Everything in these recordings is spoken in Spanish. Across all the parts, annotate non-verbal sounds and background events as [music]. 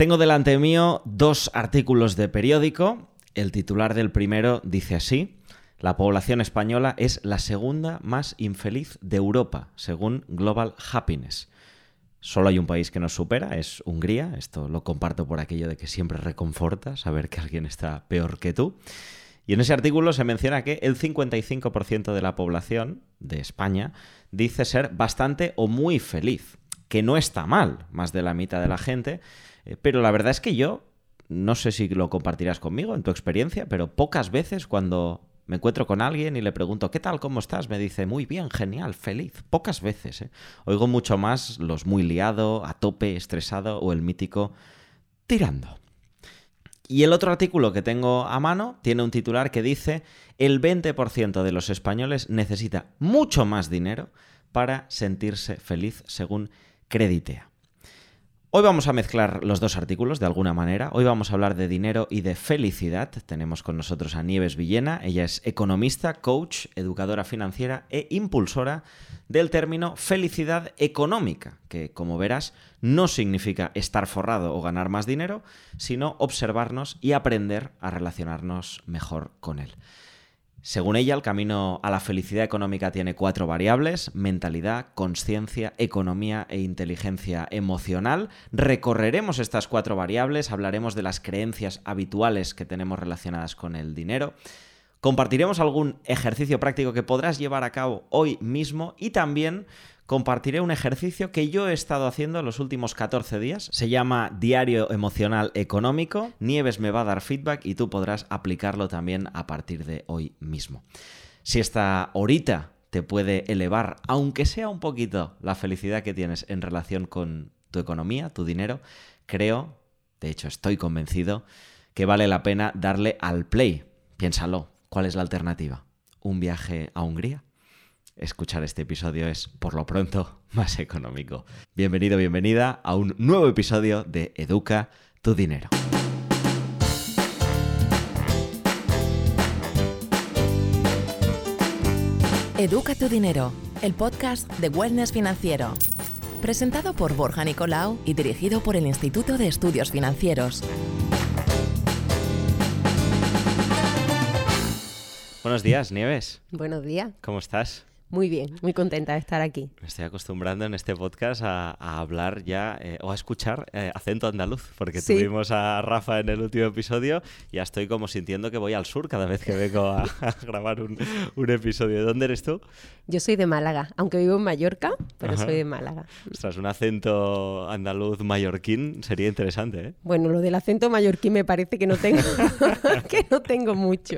Tengo delante mío dos artículos de periódico. El titular del primero dice así. La población española es la segunda más infeliz de Europa, según Global Happiness. Solo hay un país que nos supera, es Hungría. Esto lo comparto por aquello de que siempre reconforta saber que alguien está peor que tú. Y en ese artículo se menciona que el 55% de la población de España dice ser bastante o muy feliz, que no está mal, más de la mitad de la gente, pero la verdad es que yo, no sé si lo compartirás conmigo en tu experiencia, pero pocas veces cuando me encuentro con alguien y le pregunto, ¿qué tal? ¿Cómo estás? Me dice, muy bien, genial, feliz. Pocas veces. ¿eh? Oigo mucho más los muy liado, a tope, estresado o el mítico tirando. Y el otro artículo que tengo a mano tiene un titular que dice, el 20% de los españoles necesita mucho más dinero para sentirse feliz según Creditea. Hoy vamos a mezclar los dos artículos de alguna manera. Hoy vamos a hablar de dinero y de felicidad. Tenemos con nosotros a Nieves Villena. Ella es economista, coach, educadora financiera e impulsora del término felicidad económica, que como verás no significa estar forrado o ganar más dinero, sino observarnos y aprender a relacionarnos mejor con él. Según ella, el camino a la felicidad económica tiene cuatro variables, mentalidad, conciencia, economía e inteligencia emocional. Recorreremos estas cuatro variables, hablaremos de las creencias habituales que tenemos relacionadas con el dinero. Compartiremos algún ejercicio práctico que podrás llevar a cabo hoy mismo y también compartiré un ejercicio que yo he estado haciendo los últimos 14 días. Se llama Diario Emocional Económico. Nieves me va a dar feedback y tú podrás aplicarlo también a partir de hoy mismo. Si esta horita te puede elevar, aunque sea un poquito, la felicidad que tienes en relación con tu economía, tu dinero, creo, de hecho estoy convencido, que vale la pena darle al play. Piénsalo, ¿cuál es la alternativa? ¿Un viaje a Hungría? Escuchar este episodio es, por lo pronto, [laughs] más económico. Bienvenido, bienvenida a un nuevo episodio de Educa tu Dinero. Educa tu Dinero, el podcast de Wellness Financiero. Presentado por Borja Nicolau y dirigido por el Instituto de Estudios Financieros. Buenos días, Nieves. Buenos días. ¿Cómo estás? Muy bien, muy contenta de estar aquí. Me estoy acostumbrando en este podcast a, hablar ya eh, o a escuchar eh, acento andaluz, porque tuvimos a Rafa en el último episodio y ya estoy como sintiendo que voy al sur cada vez que vengo a, [laughs] grabar un, episodio. ¿De dónde eres tú? Yo soy de Málaga, aunque vivo en Mallorca, pero soy de Málaga. Ostras, un acento andaluz mallorquín sería interesante, ¿eh? Bueno, lo del acento mallorquín me parece que no tengo, [laughs] [laughs] que no tengo mucho.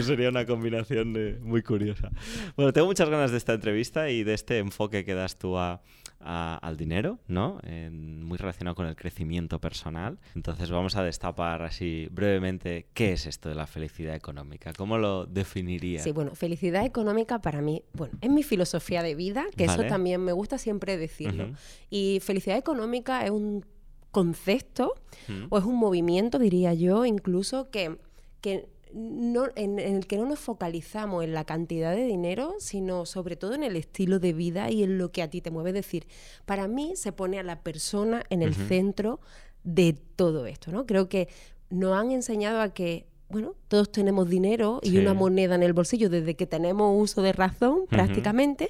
sería una combinación eh, muy curiosa. Bueno, tengo muchas ganas de esta entrevista y de este enfoque que das tú al dinero, ¿no? muy relacionado con el crecimiento personal. Entonces vamos a destapar así brevemente qué es esto de la felicidad económica. ¿Cómo lo definirías? Sí, bueno, felicidad económica para mí, bueno, es mi filosofía de vida, que eso también me gusta siempre decirlo. Y felicidad económica es un concepto o es un movimiento, diría yo, incluso que, que no, en, el que no nos focalizamos en la cantidad de dinero, sino sobre todo en el estilo de vida y en lo que a ti te mueve. Es decir, para mí se pone a la persona en el centro de todo esto, ¿no? Creo que nos han enseñado a que bueno, todos tenemos dinero y una moneda en el bolsillo desde que tenemos uso de razón prácticamente,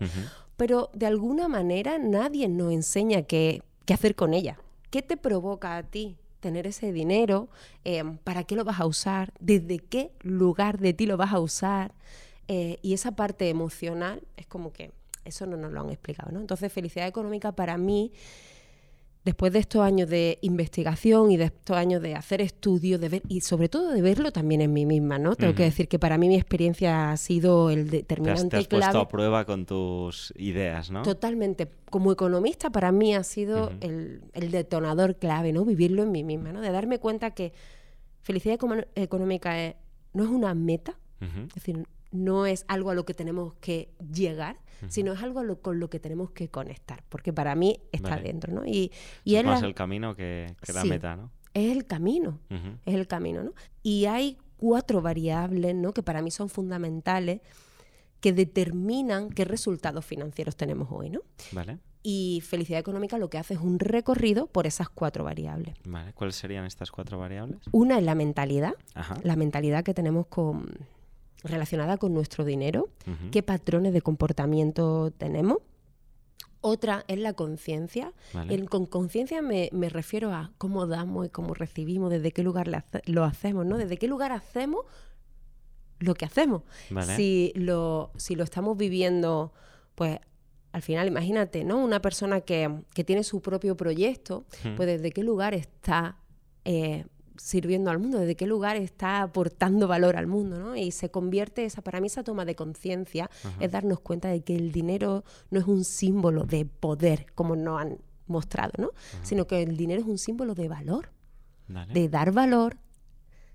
pero de alguna manera nadie nos enseña qué, qué hacer con ella. ¿Qué te provoca a ti tener ese dinero, eh, para qué lo vas a usar, desde qué lugar de ti lo vas a usar. Eh, y esa parte emocional es como que eso no nos lo han explicado. ¿no? Entonces, felicidad económica para mí después de estos años de investigación y de estos años de hacer estudios, de ver, y sobre todo de verlo también en mí misma, ¿no? Tengo que decir que para mí mi experiencia ha sido el determinante te has, puesto a prueba con tus ideas, ¿no? Totalmente. Como economista, para mí ha sido el, detonador clave, ¿no? Vivirlo en mí misma, ¿no? De darme cuenta que felicidad económica no es una meta, es decir, no es algo a lo que tenemos que llegar, sino es algo con lo que tenemos que conectar, porque para mí está dentro, ¿no? Y, es más el camino que, la meta, ¿no? Es el camino, es el camino, ¿no? Y hay cuatro variables, ¿no? Que para mí son fundamentales que determinan qué resultados financieros tenemos hoy, ¿no? Vale. Y felicidad económica lo que hace es un recorrido por esas cuatro variables. Vale, ¿cuáles serían estas cuatro variables? Una es la mentalidad, la mentalidad que tenemos con, relacionada con nuestro dinero, qué patrones de comportamiento tenemos. Otra es la conciencia. Con conciencia me, refiero a cómo damos y cómo recibimos, desde qué lugar lo hacemos, ¿no? Desde qué lugar hacemos lo que hacemos. Si, lo, si lo estamos viviendo, pues al final, imagínate, ¿no? Una persona que, tiene su propio proyecto, pues desde qué lugar está eh, sirviendo al mundo, desde qué lugar está aportando valor al mundo, ¿no? Y se convierte esa, para mí esa toma de conciencia es darnos cuenta de que el dinero no es un símbolo de poder, como nos han mostrado, ¿no? Sino que el dinero es un símbolo de valor, de dar valor,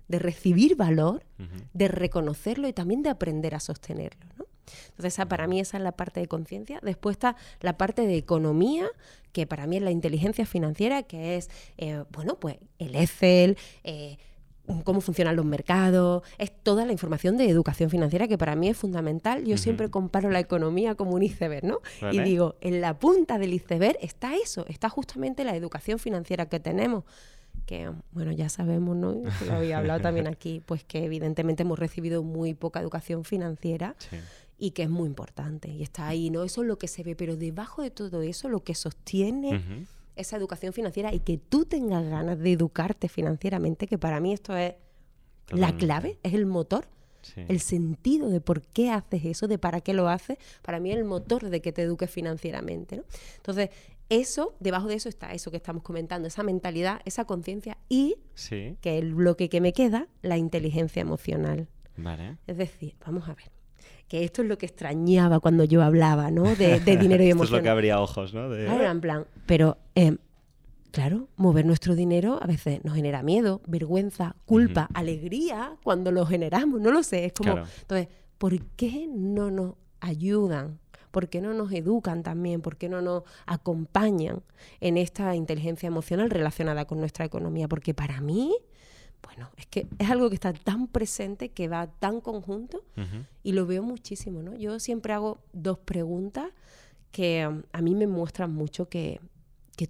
de recibir valor, de reconocerlo y también de aprender a sostenerlo, ¿no? Entonces, para mí esa es la parte de conciencia. Después está la parte de economía, que para mí es la inteligencia financiera, que es, eh, bueno, pues el Excel, eh, cómo funcionan los mercados, es toda la información de educación financiera que para mí es fundamental. Yo siempre comparo la economía como un iceberg, ¿no? Y digo, en la punta del iceberg está eso, está justamente la educación financiera que tenemos que, bueno, ya sabemos, ¿no? Lo había hablado también [laughs] aquí, pues que evidentemente hemos recibido muy poca educación financiera. Sí y que es muy importante y está ahí, ¿no? Eso es lo que se ve, pero debajo de todo eso lo que sostiene esa educación financiera y que tú tengas ganas de educarte financieramente, que para mí esto es la clave, es el motor. El sentido de por qué haces eso, de para qué lo haces, para mí es el motor de que te eduques financieramente. ¿no? Entonces, eso, debajo de eso está eso que estamos comentando, esa mentalidad, esa conciencia y, que el bloque que me queda, la inteligencia emocional. Vale. Es decir, vamos a ver que esto es lo que extrañaba cuando yo hablaba, ¿no? De, [laughs] dinero y emoción. esto es lo que abría ojos, ¿no? en plan, pero, em, claro, mover nuestro dinero a veces nos genera miedo, vergüenza, culpa, alegría cuando lo generamos, no lo sé, es como... Entonces, ¿por qué no nos ayudan? ¿Por qué no nos educan también? ¿Por qué no nos acompañan en esta inteligencia emocional relacionada con nuestra economía? Porque para mí bueno, es que es algo que está tan presente, que va tan conjunto y lo veo muchísimo, ¿no? Yo siempre hago dos preguntas que um, a mí me muestran mucho que,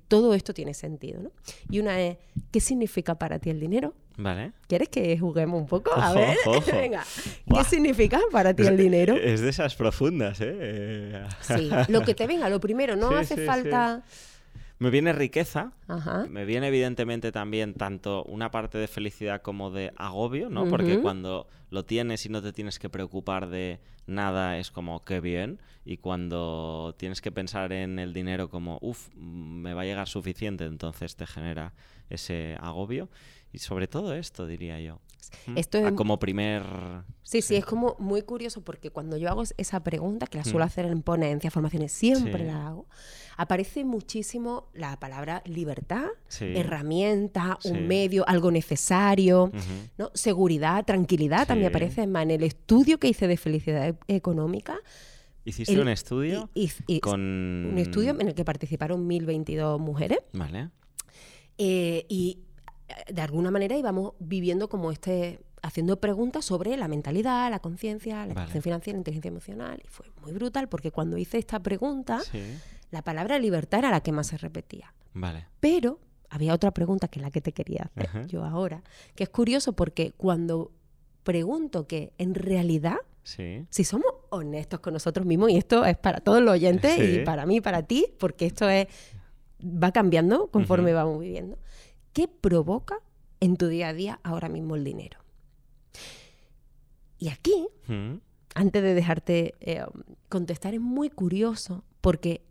todo esto tiene sentido, ¿no? Y una es, ¿qué significa para ti el dinero? Vale. ¿Quieres que juguemos un poco? A ver, [laughs] venga. ¿Qué significa para ti el dinero? Es de esas profundas, ¿eh? Sí, lo que te venga, lo primero, no [laughs] hace falta... Me viene riqueza, me viene evidentemente también tanto una parte de felicidad como de agobio, ¿no? Porque cuando lo tienes y no te tienes que preocupar de nada es como qué bien y cuando tienes que pensar en el dinero como uff, me va a llegar suficiente, entonces te genera ese agobio. Y sobre todo esto diría yo. Esto es... como primer... Sí, sí, es como muy curioso porque cuando yo hago esa pregunta, que la suelo hacer en ponencias, formaciones, siempre la hago, aparece muchísimo la palabra libertad, herramienta, un medio, algo necesario, ¿no? seguridad, tranquilidad, también aparece en el estudio que hice de felicidad e-, económica. ¿Hiciste un estudio? con... Un estudio en el que participaron 1.022 mujeres. Vale. Eh, y eh, de alguna manera íbamos viviendo como este haciendo preguntas sobre la mentalidad, la conciencia, la educación financiera, la inteligencia emocional. Y fue muy brutal porque cuando hice esta pregunta, la palabra libertad era la que más se repetía. Vale. Pero había otra pregunta que es la que te quería hacer yo ahora, que es curioso porque cuando pregunto que en realidad, si somos honestos con nosotros mismos, y esto es para todos los oyentes y para mí, para ti, porque esto es va cambiando conforme vamos viviendo, ¿qué provoca en tu día a día ahora mismo el dinero? Y aquí, antes de dejarte eh, contestar, es muy curioso porque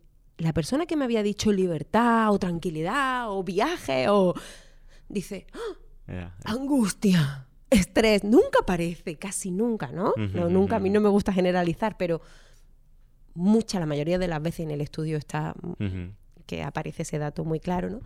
la persona que me había dicho libertad o tranquilidad o viaje o dice ¡Ah! angustia, estrés, nunca aparece, casi nunca, ¿no? no nunca, a mí no me gusta generalizar, pero mucha, la mayoría de las veces en el estudio está que aparece ese dato muy claro, ¿no?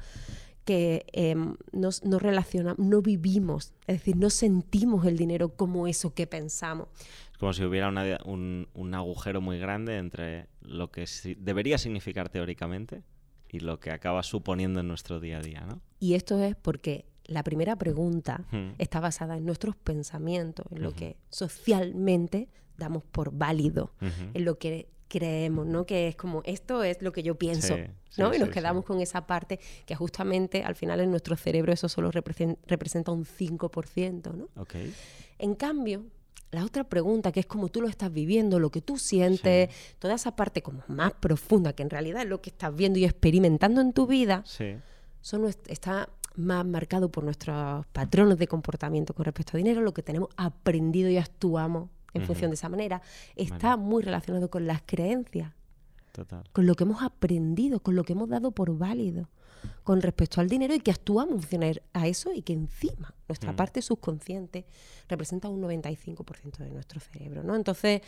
que eh, nos, no relacionamos, no vivimos, es decir, no sentimos el dinero como eso que pensamos. Es como si hubiera un, agujero muy grande entre lo que debería significar teóricamente y lo que acaba suponiendo en nuestro día a día, ¿no? Y esto es porque la primera pregunta está basada en nuestros pensamientos, en lo que socialmente damos por válido, en lo que creemos, ¿no? Que es como, esto es lo que yo pienso, ¿no? y nos quedamos con esa parte que justamente al final en nuestro cerebro eso solo representa un 5%, ¿no? Okay. En cambio, la otra pregunta, que es como tú lo estás viviendo, lo que tú sientes, toda esa parte como más profunda, que en realidad es lo que estás viendo y experimentando en tu vida, son, está más marcado por nuestros patrones de comportamiento con respecto a dinero, lo que tenemos aprendido y actuamos en función de esa manera, está muy relacionado con las creencias, con lo que hemos aprendido, con lo que hemos dado por válido con respecto al dinero y que actuamos función a eso y que encima nuestra mm. parte subconsciente representa un 95% de nuestro cerebro, ¿no? Entonces,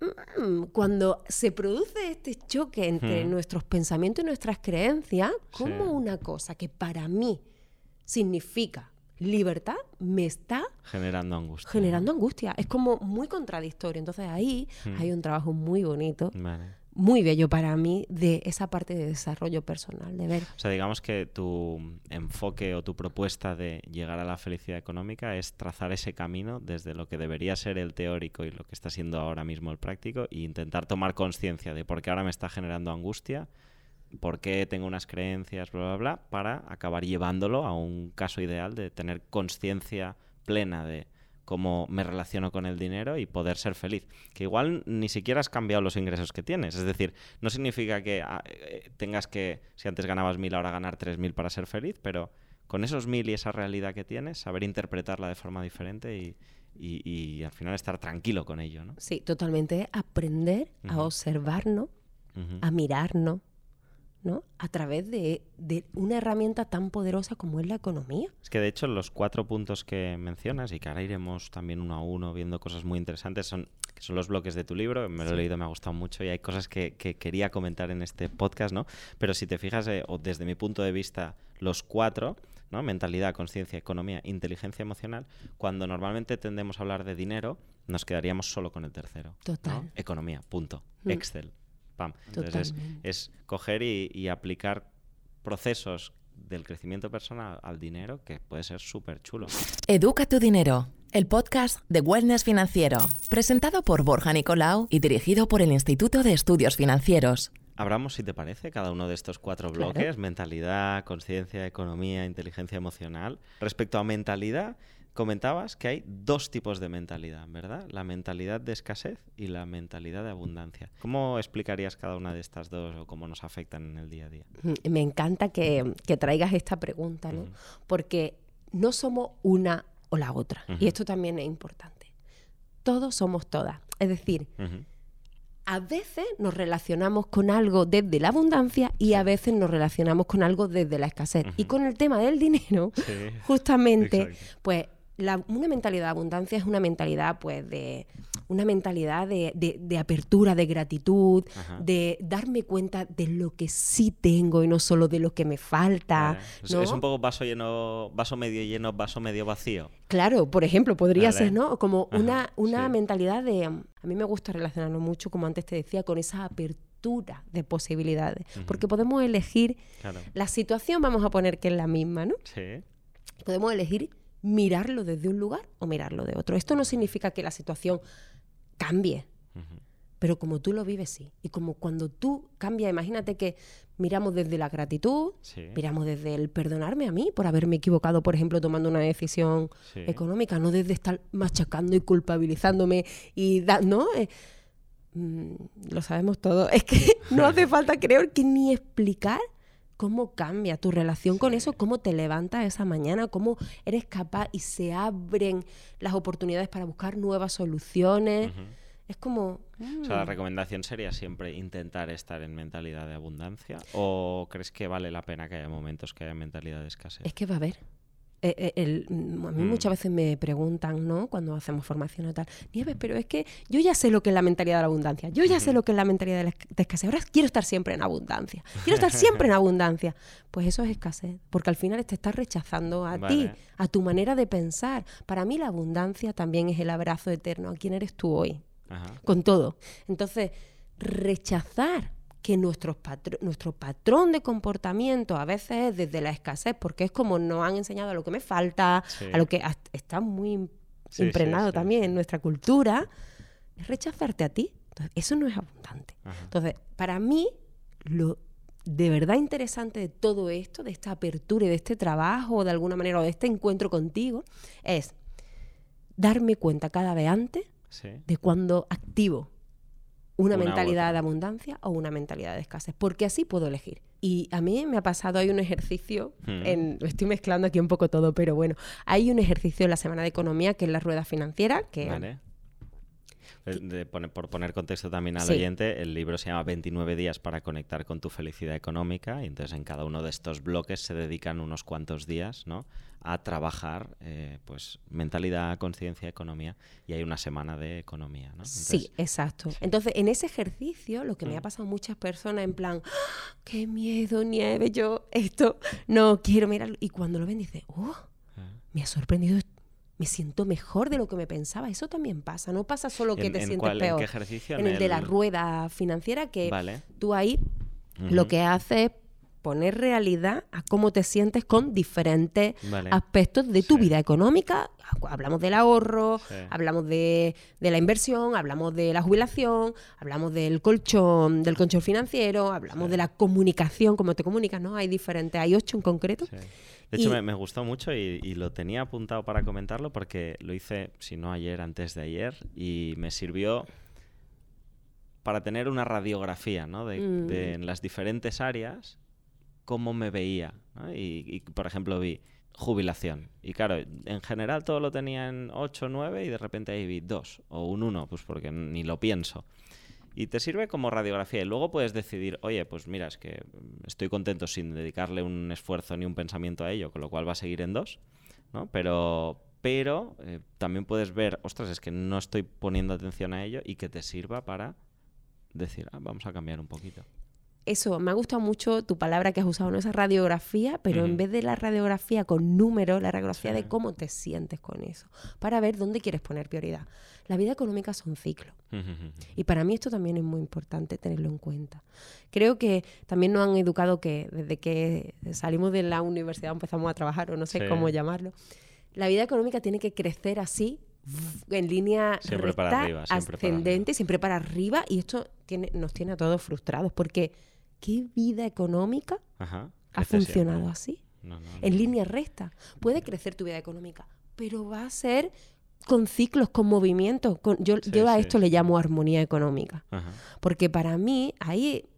mm, cuando se produce este choque entre mm. nuestros pensamientos y nuestras creencias, como una cosa que para mí significa libertad me está generando angustia. Generando angustia. Es como muy contradictorio. Entonces ahí hay un trabajo muy bonito. Muy bello para mí de esa parte de desarrollo personal, de ver. O sea, digamos que tu enfoque o tu propuesta de llegar a la felicidad económica es trazar ese camino desde lo que debería ser el teórico y lo que está siendo ahora mismo el práctico e intentar tomar conciencia de por qué ahora me está generando angustia por qué tengo unas creencias, bla, bla, bla, para acabar llevándolo a un caso ideal de tener conciencia plena de cómo me relaciono con el dinero y poder ser feliz. Que igual ni siquiera has cambiado los ingresos que tienes. Es decir, no significa que ah, eh, tengas que, si antes ganabas mil, ahora ganar tres mil para ser feliz, pero con esos mil y esa realidad que tienes, saber interpretarla de forma diferente y, al final estar tranquilo con ello, ¿no? Sí, totalmente. Aprender a observarnos, a mirarnos, a través de, una herramienta tan poderosa como es la economía. Es que de hecho los cuatro puntos que mencionas y que ahora iremos también uno a uno viendo cosas muy interesantes son, que son los bloques de tu libro, me lo he leído, me ha gustado mucho y hay cosas que, quería comentar en este podcast, ¿no? Pero si te fijas, eh, o desde mi punto de vista, los cuatro, ¿no? Mentalidad, conciencia, economía, inteligencia emocional, cuando normalmente tendemos a hablar de dinero, nos quedaríamos solo con el tercero. Total. Economía, punto. Mm. Excel, entonces es, coger y, aplicar procesos del crecimiento personal al dinero que puede ser súper chulo. Educa tu dinero, el podcast de Wellness Financiero, presentado por Borja Nicolau y dirigido por el Instituto de Estudios Financieros. Abramos, si te parece, cada uno de estos cuatro bloques, mentalidad, conciencia, economía, inteligencia emocional. Respecto a mentalidad, comentabas que hay dos tipos de mentalidad, ¿verdad? La mentalidad de escasez y la mentalidad de abundancia. ¿Cómo explicarías cada una de estas dos o cómo nos afectan en el día a día? Mm, me encanta que, traigas esta pregunta, ¿no? Porque no somos una o la otra. Y esto también es importante. Todos somos todas. Es decir, a veces nos relacionamos con algo desde la abundancia y a veces nos relacionamos con algo desde la escasez. Y con el tema del dinero, [laughs] justamente, pues una mentalidad de abundancia es una mentalidad, pues, de una mentalidad de, apertura, de gratitud, de darme cuenta de lo que sí tengo y no solo de lo que me falta. Es un poco vaso lleno, vaso medio lleno, vaso medio vacío. Claro, por ejemplo, podría ser, ¿no? Como una, una mentalidad de. A mí me gusta relacionarlo mucho, como antes te decía, con esa apertura de posibilidades. Porque podemos elegir. La situación, vamos a poner que es la misma, ¿no? Sí. Podemos elegir mirarlo desde un lugar o mirarlo de otro. Esto no significa que la situación cambie, pero como tú lo vives, sí. Y como cuando tú cambias, imagínate que miramos desde la gratitud, miramos desde el perdonarme a mí por haberme equivocado, por ejemplo, tomando una decisión económica, no desde estar machacando y culpabilizándome y ¿no? Eh, mm, lo sabemos todo. [laughs] Es que no hace [laughs] falta, creo, que ni explicar cómo cambia tu relación con eso, cómo te levantas esa mañana, cómo eres capaz y se abren las oportunidades para buscar nuevas soluciones. Es como... O sea, la mm. recomendación sería siempre intentar estar en mentalidad de abundancia o crees que vale la pena que haya momentos que haya mentalidad de escasez? Es que va a haber. Eh, eh, el, a mí mm. muchas veces me preguntan, ¿no? Cuando hacemos formación o tal, Nieves, pero es que yo ya sé lo que es la mentalidad de la abundancia, yo ya sé lo que es la mentalidad de, la escasez, ahora quiero estar siempre en abundancia, quiero estar [laughs] siempre en abundancia. Pues eso es escasez, porque al final te estás rechazando a ti, a tu manera de pensar. Para mí la abundancia también es el abrazo eterno a quién eres tú hoy, con todo. Entonces, rechazar que nuestro, nuestro patrón de comportamiento a veces es desde la escasez, porque es como nos han enseñado a lo que me falta, a lo que está muy impregnado también en nuestra cultura, es rechazarte a ti. Entonces, eso no es abundante. Entonces, para mí, lo de verdad interesante de todo esto, de esta apertura y de este trabajo, de alguna manera, o de este encuentro contigo, es darme cuenta cada vez antes de cuando activo una, mentalidad de abundancia o una mentalidad de escasez, porque así puedo elegir. Y a mí me ha pasado, hay un ejercicio, hmm. en, estoy mezclando aquí un poco todo, pero bueno, hay un ejercicio en la Semana de Economía que es la rueda financiera, que por poner contexto también al oyente, el libro se llama 29 días para conectar con tu felicidad económica y entonces en cada uno de estos bloques se dedican unos cuantos días ¿no? A trabajar eh, pues mentalidad, conciencia, economía y hay una semana de economía. ¿no? sí, exacto. Entonces en ese ejercicio lo que me ha mm. pasado a muchas personas en plan, ¡Ah! qué miedo, nieve, yo esto no quiero mirar y cuando lo ven dice, oh, me ha sorprendido me siento mejor de lo que me pensaba. Eso también pasa. No pasa solo que te sientes peor. ¿En qué ejercicio? En, el, de la rueda financiera, que tú ahí lo que haces es poner realidad a cómo te sientes con diferentes aspectos de tu vida económica. Hablamos del ahorro, hablamos de, la inversión, hablamos de la jubilación, hablamos del colchón, del colchón financiero, hablamos de la comunicación, cómo te comunicas, ¿no? Hay diferentes, hay ocho en concreto. De hecho, me, gustó mucho y, lo tenía apuntado para comentarlo porque lo hice, si no ayer, antes de ayer, y me sirvió para tener una radiografía ¿no? de, mm. en las diferentes áreas cómo me veía. Y, por ejemplo, vi jubilación. Y claro, en general todo lo tenía en 8 o 9 y de repente ahí vi 2 o un 1, pues porque ni lo pienso y te sirve como radiografía. Y luego puedes decidir, oye, pues mira, es que estoy contento sin dedicarle un esfuerzo ni un pensamiento a ello, con lo cual va a seguir en dos, ¿no? Pero, pero eh, también puedes ver, ostras, es que no estoy poniendo atención a ello y que te sirva para decir, ah, vamos a cambiar un poquito eso, me ha gustado mucho tu palabra que has usado, ¿no? Esa radiografía, pero en vez de la radiografía con números, la radiografía de cómo te sientes con eso, para ver dónde quieres poner prioridad. La vida económica es un ciclo. Y para mí esto también es muy importante tenerlo en cuenta. Creo que también nos han educado que desde que salimos de la universidad empezamos a trabajar, o no sé cómo llamarlo, la vida económica tiene que crecer así en línea recta, ascendente, siempre para arriba, y esto tiene, nos tiene a todos frustrados, porque ¿qué vida económica ha funcionado así? en línea recta. Puede crecer tu vida económica, pero va a ser con ciclos, con movimientos. yo, yo a esto le llamo armonía económica. Porque para mí ahí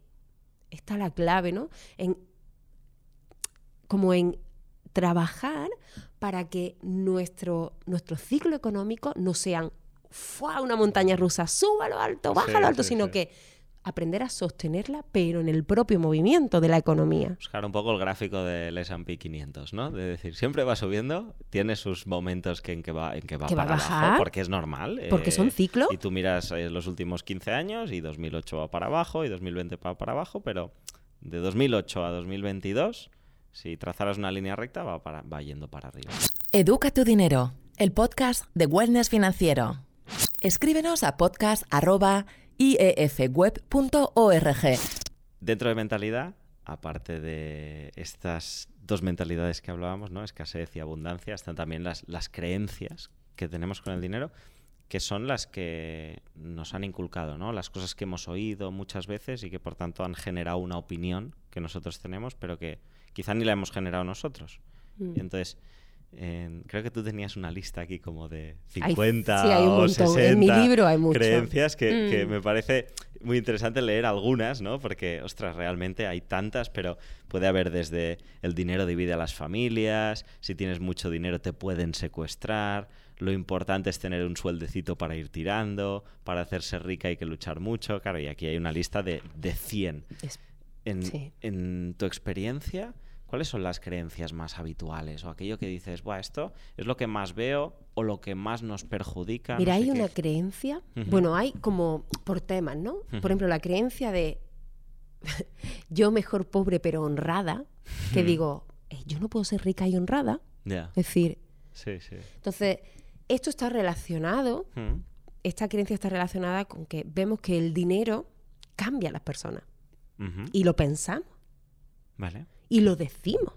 está la clave, ¿no? En, como en trabajar para que nuestro, nuestro ciclo económico no sean una montaña rusa, suba lo alto, baja lo alto, sino que aprender a sostenerla, pero en el propio movimiento de la economía. Buscar un poco el gráfico del S&P 500, ¿no? De decir, siempre va subiendo, tiene sus momentos que en que va, en que va para abajo, porque es normal. Porque son ciclos. Y tú miras eh, los últimos 15 años y 2008 va para abajo y 2020 va para abajo, pero de 2008 a 2022, si trazaras una línea recta, va, para, va yendo para arriba. Educa tu dinero, el podcast de Wellness Financiero. Escríbenos a podcast iefweb.org. Dentro de mentalidad, aparte de estas dos mentalidades que hablábamos, ¿no? escasez y abundancia, están también las, las creencias que tenemos con el dinero, que son las que nos han inculcado, ¿no? las cosas que hemos oído muchas veces y que por tanto han generado una opinión que nosotros tenemos, pero que quizá ni la hemos generado nosotros. Mm. Y entonces, creo que tú tenías una lista aquí como de 50 o 60 en mi libro hay creencias que, mm. me parece muy interesante leer algunas, ¿no? Porque, ostras, realmente hay tantas, pero puede haber desde el dinero divide a las familias, si tienes mucho dinero te pueden secuestrar, lo importante es tener un sueldecito para ir tirando, para hacerse rica hay que luchar mucho, claro, y aquí hay una lista de, de 100. en, en tu experiencia, ¿Cuáles son las creencias más habituales o aquello que dices, Buah, esto es lo que más veo o lo que más nos perjudica? Mira, hay una creencia, bueno, hay como por temas, ¿no? Por ejemplo, la creencia de [laughs] yo mejor pobre pero honrada, que digo, yo no puedo ser rica y honrada. Es decir, sí, sí. entonces, esto está relacionado, esta creencia está relacionada con que vemos que el dinero cambia a las personas y lo pensamos. Vale y lo decimos.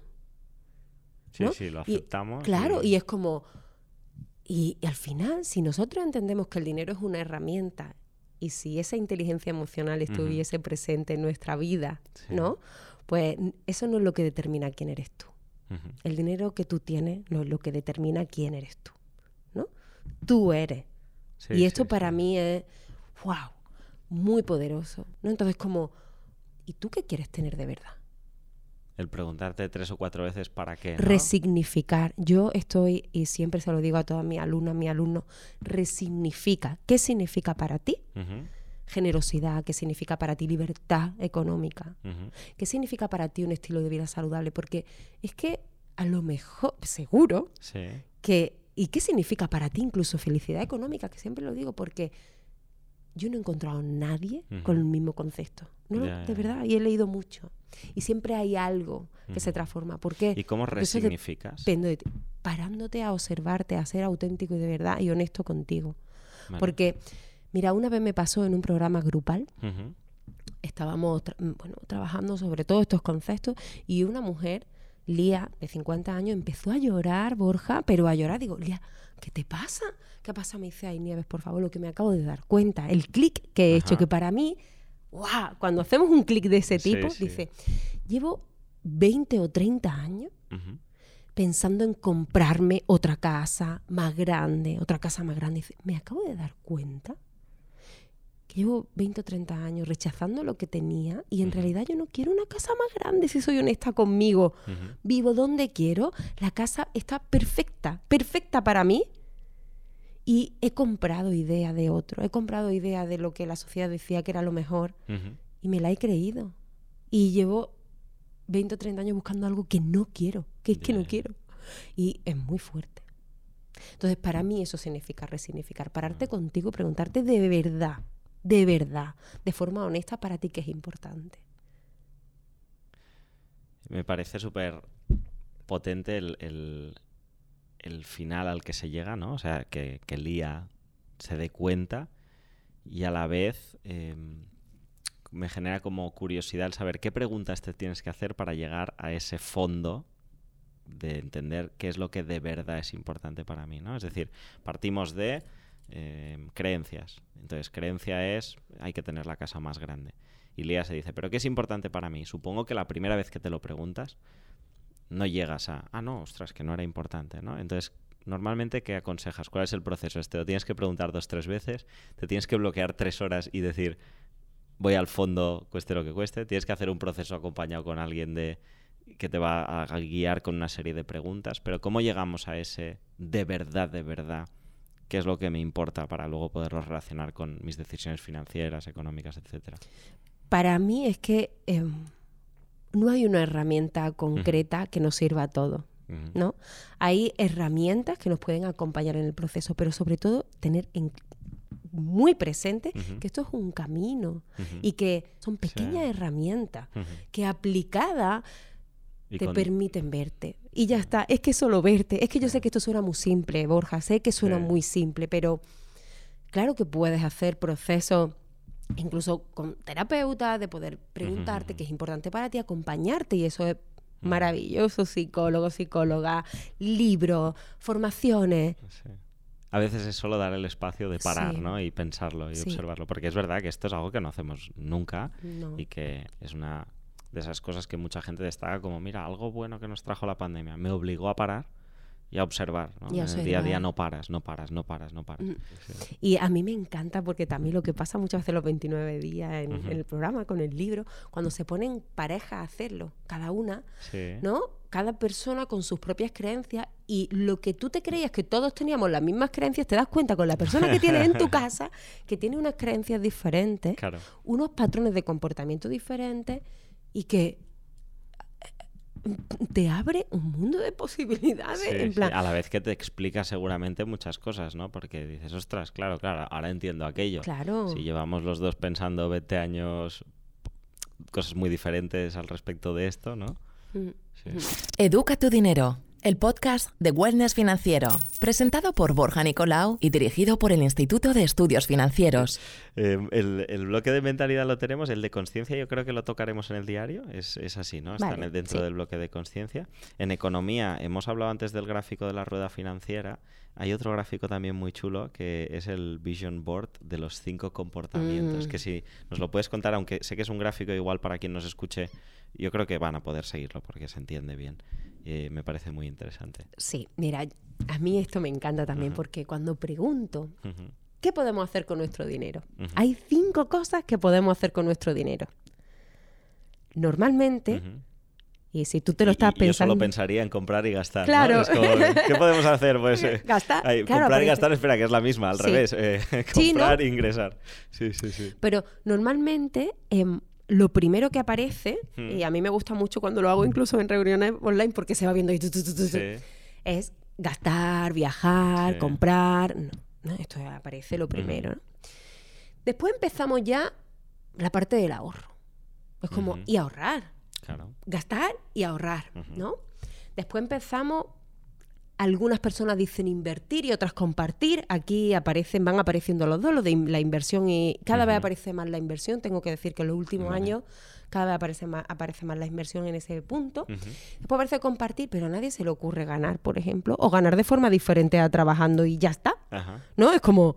Sí, sí, lo aceptamos. claro, y... es como... Y, al final, si nosotros entendemos que el dinero es una herramienta y si esa inteligencia emocional estuviese presente en nuestra vida, ¿no? Pues eso no es lo que determina quién eres tú. El dinero que tú tienes no es lo que determina quién eres tú, ¿no? Tú eres. y esto para mí es, wow, muy poderoso, ¿no? Entonces como, ¿y tú qué quieres tener de verdad? El preguntarte tres o cuatro veces para qué. Resignificar. Yo estoy, y siempre se lo digo a todas mis alumnas, mis alumnos, resignifica. ¿Qué significa para ti? Generosidad, ¿qué significa para ti libertad económica? ¿Qué significa para ti un estilo de vida saludable? Porque es que a lo mejor, seguro, que... ¿Y qué significa para ti incluso felicidad económica? Que siempre lo digo porque yo no he encontrado a nadie con el mismo concepto. No, de verdad, y he leído mucho. Y siempre hay algo que se transforma. ¿Por qué? ¿Y cómo resignificas? De, parándote a observarte, a ser auténtico y de verdad y honesto contigo. Porque, mira, una vez me pasó en un programa grupal, estábamos bueno, trabajando sobre todos estos conceptos y una mujer, Lía, de 50 años, empezó a llorar, Borja, pero a llorar, digo, Lía, ¿qué te pasa? ¿Qué pasa? Me dice, ay, Nieves, por favor, lo que me acabo de dar cuenta, el clic que he hecho, que para mí, wow, cuando hacemos un clic de ese tipo, dice, llevo 20 o 30 años pensando en comprarme otra casa más grande, otra casa más grande. Dice, me acabo de dar cuenta que llevo 20 o 30 años rechazando lo que tenía y en realidad yo no quiero una casa más grande, si soy honesta conmigo. Vivo donde quiero, la casa está perfecta, perfecta para mí. Y he comprado idea de otro, he comprado idea de lo que la sociedad decía que era lo mejor y me la he creído. Y llevo 20 o 30 años buscando algo que no quiero, que es que no quiero. Y es muy fuerte. Entonces, para mí eso significa resignificar, pararte contigo y preguntarte de verdad, de verdad, de forma honesta para ti que es importante. Me parece súper potente el, el, final al que se llega, ¿no? O sea, que, que Lía se dé cuenta y a la vez em, me genera como curiosidad el saber qué preguntas te tienes que hacer para llegar a ese fondo de entender qué es lo que de verdad es importante para mí, ¿no? Es decir, partimos de em, creencias. Entonces, creencia es hay que tener la casa más grande. Y Lía se dice, ¿pero qué es importante para mí? Supongo que la primera vez que te lo preguntas, no llegas a, ah, no, ostras, que no era importante, ¿no? Entonces, normalmente, ¿qué aconsejas? ¿Cuál es el proceso? Este lo tienes que preguntar dos, tres veces, te tienes que bloquear tres horas y decir, voy al fondo, cueste lo que cueste. Tienes que hacer un proceso acompañado con alguien de que te va a guiar con una serie de preguntas, pero ¿cómo llegamos a ese de verdad, de verdad? ¿Qué es lo que me importa para luego poderlo relacionar con mis decisiones financieras, económicas, etcétera? Para mí es que em, no hay una herramienta concreta que nos sirva a todo. ¿no? Hay herramientas que nos pueden acompañar en el proceso, pero sobre todo tener en, muy presente que esto es un camino y que son pequeñas herramientas que aplicada te permiten verte. Y ya está, es que solo verte. Es que yo sé que esto suena muy simple, Borja, sé que suena muy simple, pero claro que puedes hacer procesos incluso con terapeuta, de poder preguntarte qué es importante para ti, acompañarte, y eso es maravilloso, psicólogo, psicóloga, libros, formaciones. A veces es solo dar el espacio de parar, ¿no? Y pensarlo y observarlo. Porque es verdad que esto es algo que no hacemos nunca y que es una de esas cosas que mucha gente destaca como, mira, algo bueno que nos trajo la pandemia. Me obligó a parar y a observar. ¿no? en el día a día no paras, no paras, no paras, no paras. Y a mí me encanta porque también lo que pasa muchas veces los 29 días en, el programa con el libro, cuando se ponen pareja a hacerlo, cada una, ¿no? Cada persona con sus propias creencias y lo que tú te creías que todos teníamos las mismas creencias, te das cuenta con la persona que tienes en tu [laughs] casa que tiene unas creencias diferentes, unos patrones de comportamiento diferentes y que te abre un mundo de posibilidades. A la vez que te explica seguramente muchas cosas, ¿no? Porque dices, ostras, claro, claro, ahora entiendo aquello. Claro. Si llevamos los dos pensando 20 años cosas muy diferentes al respecto de esto, ¿no? Mm. Educa tu dinero el podcast de Wellness Financiero, presentado por Borja Nicolau y dirigido por el Instituto de Estudios Financieros. Eh, el, bloque de mentalidad lo tenemos, el de conciencia yo creo que lo tocaremos en el diario, es, así, ¿no? Está dentro del bloque de conciencia. En economía, hemos hablado antes del gráfico de la rueda financiera, hay otro gráfico también muy chulo que es el Vision Board de los cinco comportamientos, mm. que si nos lo puedes contar, aunque sé que es un gráfico igual para quien nos escuche, yo creo que van a poder seguirlo porque se entiende bien. Eh, me parece muy interesante. Sí, mira, a mí esto me encanta también porque cuando pregunto, ¿qué podemos hacer con nuestro dinero? Hay cinco cosas que podemos hacer con nuestro dinero. Normalmente, y si tú te lo estás pensando. Yo solo pensaría en comprar y gastar. Claro. ¿Qué podemos hacer? Pues [laughs] eh, gastar. comprar y gastar, espera, que es la misma, al revés. Eh, [laughs] comprar e ingresar. Sí, sí, sí. Pero normalmente. Lo primero que aparece, hmm. y a mí me gusta mucho cuando lo hago incluso en reuniones online porque se va viendo y es gastar, viajar, comprar. No, esto aparece lo primero. Después empezamos ya la parte del ahorro. Es como, y ahorrar. Gastar y ahorrar, ¿no? Después empezamos algunas personas dicen invertir y otras compartir. Aquí aparecen, van apareciendo los dos, lo de la inversión y cada vez aparece más la inversión. Tengo que decir que en los últimos años cada vez aparece más, aparece más la inversión en ese punto. Después aparece compartir, pero a nadie se le ocurre ganar, por ejemplo, o ganar de forma diferente a trabajando y ya está. ¿No? Es como...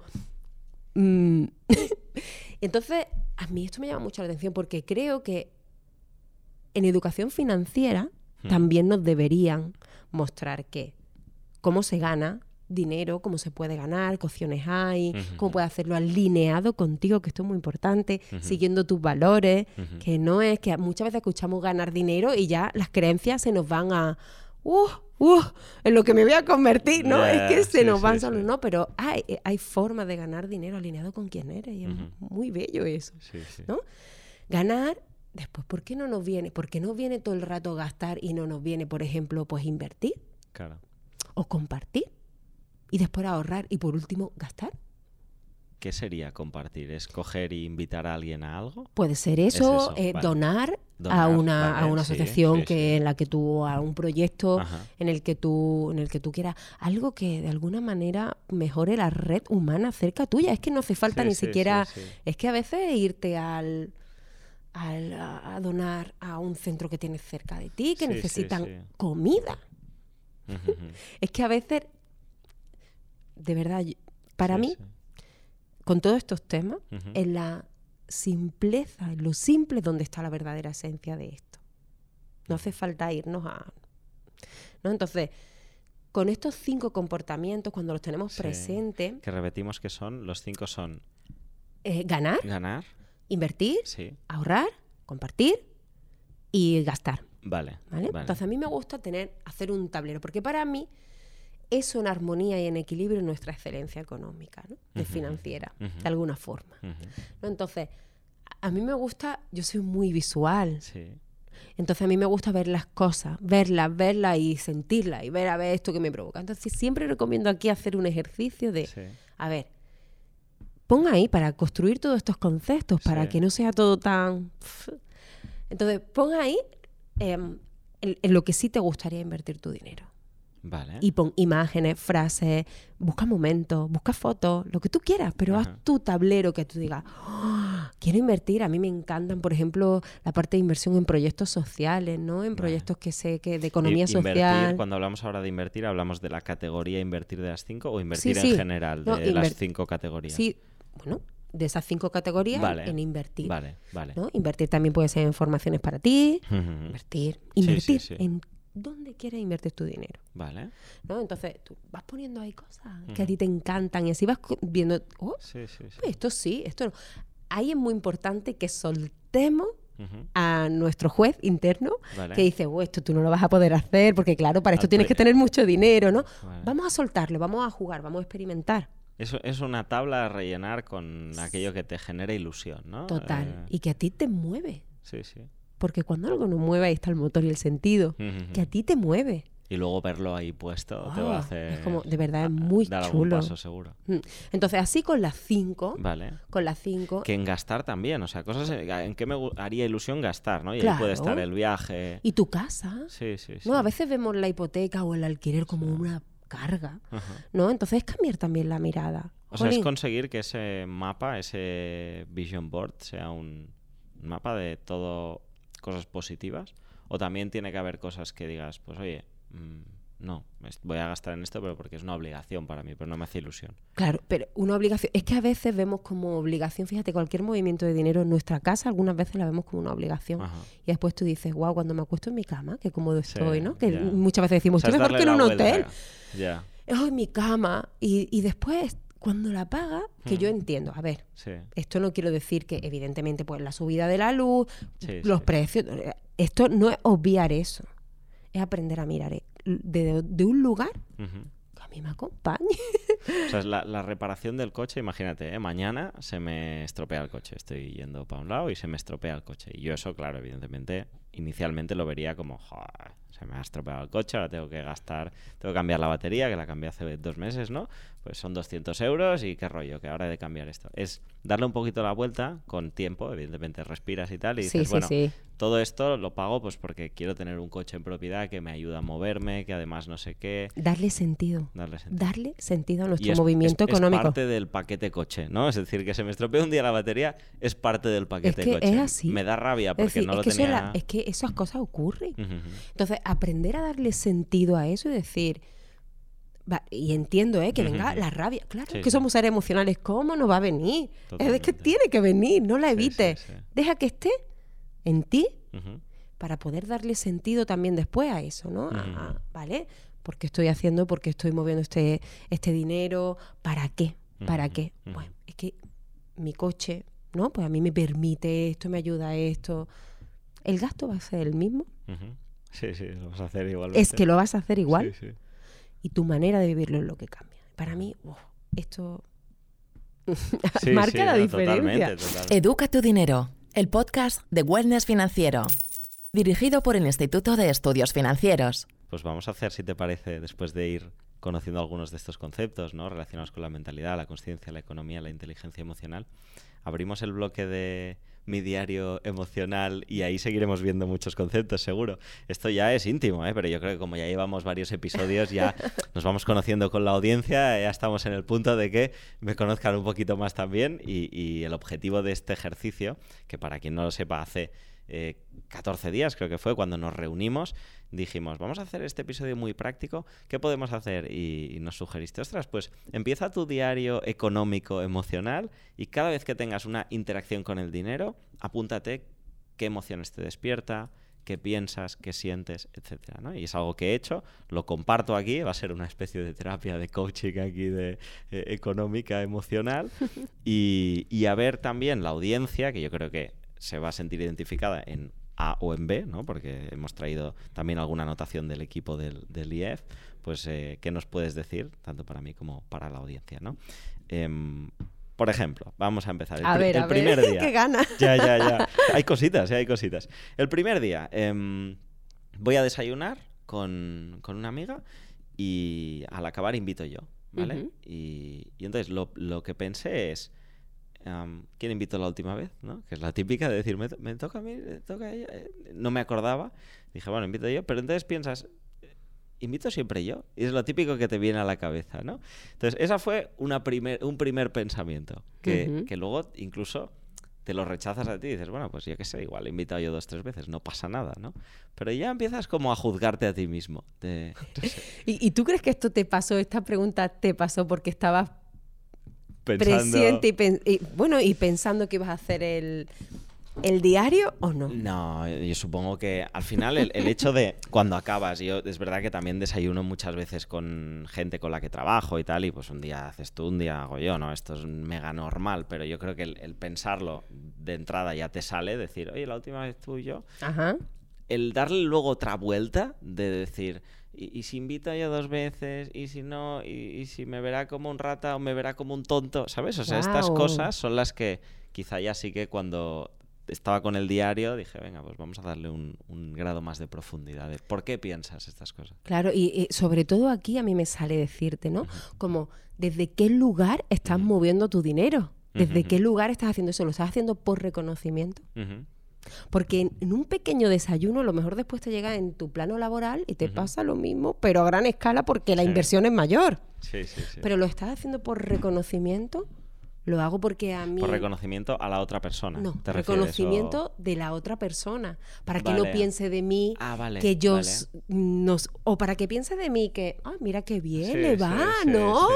Mm, [laughs] entonces, a mí esto me llama mucho la atención porque creo que en educación financiera también nos deberían mostrar que cómo se gana dinero, cómo se puede ganar, qué opciones hay, cómo puedes hacerlo alineado contigo, que esto es muy importante, siguiendo tus valores, que no es que muchas veces escuchamos ganar dinero y ya las creencias se nos van a, uh, uh, en lo que me voy a convertir, ¿no? es que se nos van solo, no, pero hay, hay formas de ganar dinero alineado con quien eres y es muy bello eso, ¿no? Ganar Después, ¿por qué no nos viene? ¿Por qué no viene todo el rato gastar y no nos viene, por ejemplo, pues invertir? Claro o compartir y después ahorrar y por último gastar. ¿Qué sería compartir? ¿Es coger e invitar a alguien a algo? Puede ser eso, eh, donar, a una, a una asociación que en la que tú a un proyecto en el que tú en el que tú quieras algo que de alguna manera mejore la red humana cerca tuya. Es que no hace falta ni siquiera es que a veces irte al a donar a un centro que tienes cerca de ti, que necesitan comida. Es que a veces, de verdad, para mí, con todos estos temas, en la simpleza, en lo simple donde está la verdadera esencia de esto. No hace falta irnos a... ¿no? Entonces, con estos cinco comportamientos, cuando los tenemos presentes... Que repetimos que son, los cinco son... Eh, ganar. Ganar. Invertir. Ahorrar. Compartir. Y gastar. Vale, Entonces a mí me gusta tener, hacer un tablero, porque para mí eso en armonía y en equilibrio nuestra excelencia económica, ¿no? de financiera, de alguna forma. ¿no? Entonces, a mí me gusta, yo soy muy visual. Entonces a mí me gusta ver las cosas, verlas, verlas y sentirlas y ver a ver esto que me provoca. Entonces siempre recomiendo aquí hacer un ejercicio de, a ver, pon ahí para construir todos estos conceptos, para que no sea todo tan... Entonces, pon ahí Em, en, lo que sí te gustaría invertir tu dinero. Vale. Y pon imágenes, frases, busca momentos, busca fotos, lo que tú quieras, pero haz tu tablero que tú digas, oh, quiero invertir. A mí me encantan, por ejemplo, la parte de inversión en proyectos sociales, ¿no? En proyectos que sé que de economía social. Cuando hablamos ahora de invertir, ¿hablamos de la categoría invertir de las cinco o invertir en general de las cinco categorías? Sí, bueno, de esas cinco categorías en invertir. Vale, vale. ¿no? Invertir también puede ser en formaciones para ti, invertir, invertir en dónde quieres invertir tu dinero. Vale. ¿no? Entonces, tú vas poniendo ahí cosas que a ti te encantan y así vas viendo, oh, pues esto sí, esto no. Ahí es muy importante que soltemos a nuestro juez interno que dice, oh, esto tú no lo vas a poder hacer porque claro, para esto tienes que tener mucho dinero, ¿no? Vamos a soltarlo, vamos a jugar, vamos a experimentar. Eso es una tabla a rellenar con aquello que te genera ilusión, ¿no? Total. Eh, y que a ti te mueve. Sí, sí. Porque cuando algo nos mueve, ahí está el motor y el sentido. Que a ti te mueve. Y luego verlo ahí puesto te va a Ah, hacer. Es como, de verdad, es muy dar algún chulo. paso seguro. Mm. Entonces, así con las cinco, Vale. con las cinco, Que en gastar también, o sea, cosas en, en que me haría ilusión gastar, ¿no? Y ahí Claro. puede estar el viaje. y tu casa, Sí, sí, sí. ¿no? A veces vemos la hipoteca o el alquiler como una carga, Ajá. ¿no? Entonces, cambiar también la mirada. O sea, es conseguir que ese mapa, ese vision board, sea un mapa de todo cosas positivas. O también tiene que haber cosas que digas, pues oye, mm, no, voy a gastar en esto, pero porque es una obligación para mí, pero no me hace ilusión. Claro, pero una obligación. Es que a veces vemos como obligación, fíjate, cualquier movimiento de dinero en nuestra casa, algunas veces la vemos como una obligación. Ajá. Y después tú dices, wow, cuando me acuesto en mi cama, que cómodo estoy, ¿no? Que muchas veces decimos, O sea, estoy es mejor que en un hotel. Ya, Oh, en mi cama. Y, y después, cuando la paga, que yo entiendo, a ver, sí. esto no quiero decir que evidentemente pues la subida de la luz, Sí, los sí. precios, eh, esto no es obviar eso, es aprender a mirar de, de un lugar que a mí me acompañe. O sea, es la, la reparación del coche, imagínate, ¿eh? mañana se me estropea el coche. Estoy yendo para un lado y se me estropea el coche. Y yo eso, claro, evidentemente, inicialmente lo vería como, "Joder, se me ha estropeado el coche, ahora tengo que gastar, tengo que cambiar la batería, que la cambié hace dos meses, ¿no? Pues son 200 euros y qué rollo, que ahora he de cambiar esto. Es darle un poquito la vuelta con tiempo, evidentemente respiras y tal, y Sí, dices, sí, bueno, sí. todo esto lo pago pues porque quiero tener un coche en propiedad que me ayuda a moverme, que además no sé qué, Darle sentido. darle sentido. Darle sentido a nuestro es- movimiento es- económico. Es parte del paquete coche, ¿no? Es decir, que se me estropea un día la batería, es parte del paquete que coche. es así. Me da rabia porque decir, no lo que tenía. la- es que esas cosas ocurren. Entonces, aprender a darle sentido a eso y decir, y entiendo, ¿eh? Que venga la rabia. Claro, Sí, que somos seres emocionales. ¿Cómo no va a venir? Es que tiene que venir, no la sí, evites. sí. Deja que esté en ti para poder darle sentido también después a eso, ¿no? A- ¿Vale? ¿Por qué estoy haciendo? ¿Por qué estoy moviendo este, este dinero? ¿Para qué? ¿Para qué? Bueno, es que mi coche, ¿no? Pues a mí me permite esto, me ayuda a esto. El gasto va a ser el mismo. Sí, sí, lo vas a hacer igualmente. Es que lo vas a hacer igual. Sí, sí. Y tu manera de vivirlo es lo que cambia. Para mí, uf, esto [laughs] Sí, marca sí, la no, diferencia. Totalmente, totalmente. Educa tu dinero, el podcast de Wellness Financiero. Dirigido por el Instituto de Estudios Financieros. Pues vamos a hacer, si te parece, después de ir conociendo algunos de estos conceptos, ¿no? Relacionados con la mentalidad, la conciencia, la economía, la inteligencia emocional. Abrimos el bloque de mi diario emocional y ahí seguiremos viendo muchos conceptos, seguro. Esto ya es íntimo, ¿eh? pero yo creo que como ya llevamos varios episodios, ya [laughs] nos vamos conociendo con la audiencia, ya estamos en el punto de que me conozcan un poquito más también y, y el objetivo de este ejercicio, que para quien no lo sepa, hace eh, 14 días creo que fue cuando nos reunimos, dijimos, vamos a hacer este episodio muy práctico, ¿qué podemos hacer? Y, y nos sugeriste, ostras, pues empieza tu diario económico emocional y cada vez que tengas una interacción con el dinero, apúntate qué emociones te despierta, qué piensas, qué sientes, etcétera, ¿no? Y es algo que he hecho, lo comparto aquí, va a ser una especie de terapia de coaching aquí de eh, económica, emocional, [laughs] y, y a ver también la audiencia, que yo creo que se va a sentir identificada en A o en B, ¿no? Porque hemos traído también alguna anotación del equipo del, del IEF, pues eh, ¿qué nos puedes decir, tanto para mí como para la audiencia, ¿no? Em, por ejemplo, vamos a empezar. El, A ver, el a primer [laughs] ver, día. qué gana. Ya, ya, ya. Hay cositas, eh, hay cositas. El primer día, em, voy a desayunar con, con una amiga y al acabar invito yo, ¿vale? Y, y entonces lo, lo que pensé es, em, ¿quién invitó la última vez? ¿no? Que es la típica de decir, me, to- me toca a mí, me toca a ella. eh, No me acordaba. Dije, bueno, invito yo, pero entonces piensas, invito siempre yo. Y es lo típico que te viene a la cabeza, ¿no? Entonces, esa fue una primer, un primer pensamiento, que, Ujú. que luego incluso te lo rechazas a ti y dices, bueno, pues yo qué sé, igual he invitado yo dos, tres veces, no pasa nada, ¿no? Pero ya empiezas como a juzgarte a ti mismo. de- [laughs] no sé, ¿Y, y tú crees que esto te pasó, esta pregunta te pasó porque estabas pensando... presente y, pen- y, bueno, y pensando que ibas a hacer el, el diario o no? No, yo supongo que al final el, el hecho de cuando acabas, yo es verdad que también desayuno muchas veces con gente con la que trabajo y tal, y pues un día haces tú, un día hago yo, ¿no? Esto es mega normal, pero yo creo que el, el pensarlo de entrada ya te sale, decir, oye, la última vez tú y yo, Ajá. el darle luego otra vuelta de decir, ¿y, y si invito yo dos veces? ¿Y si no? ¿Y, y si me verá como un rata o me verá como un tonto? ¿Sabes? O sea, estas cosas son las que quizá ya sí que cuando estaba con el diario, dije, venga, pues vamos a darle un, grado más de profundidad. ¿Por qué piensas estas cosas? Claro, y, sobre todo aquí a mí me sale decirte, ¿no? Como, ¿desde qué lugar estás moviendo tu dinero? ¿Desde qué lugar estás haciendo eso? ¿Lo estás haciendo por reconocimiento? Porque en, un pequeño desayuno, a lo mejor después te llega en tu plano laboral y te pasa lo mismo, pero a gran escala porque la inversión es mayor. Sí, sí, sí. Pero lo estás haciendo por reconocimiento lo hago porque a mí... Por reconocimiento a la otra persona. No, reconocimiento de la otra persona. Para que no piense de mí ah, que yo nos... O para que piense de mí que, ah, mira qué bien le va, ¿no?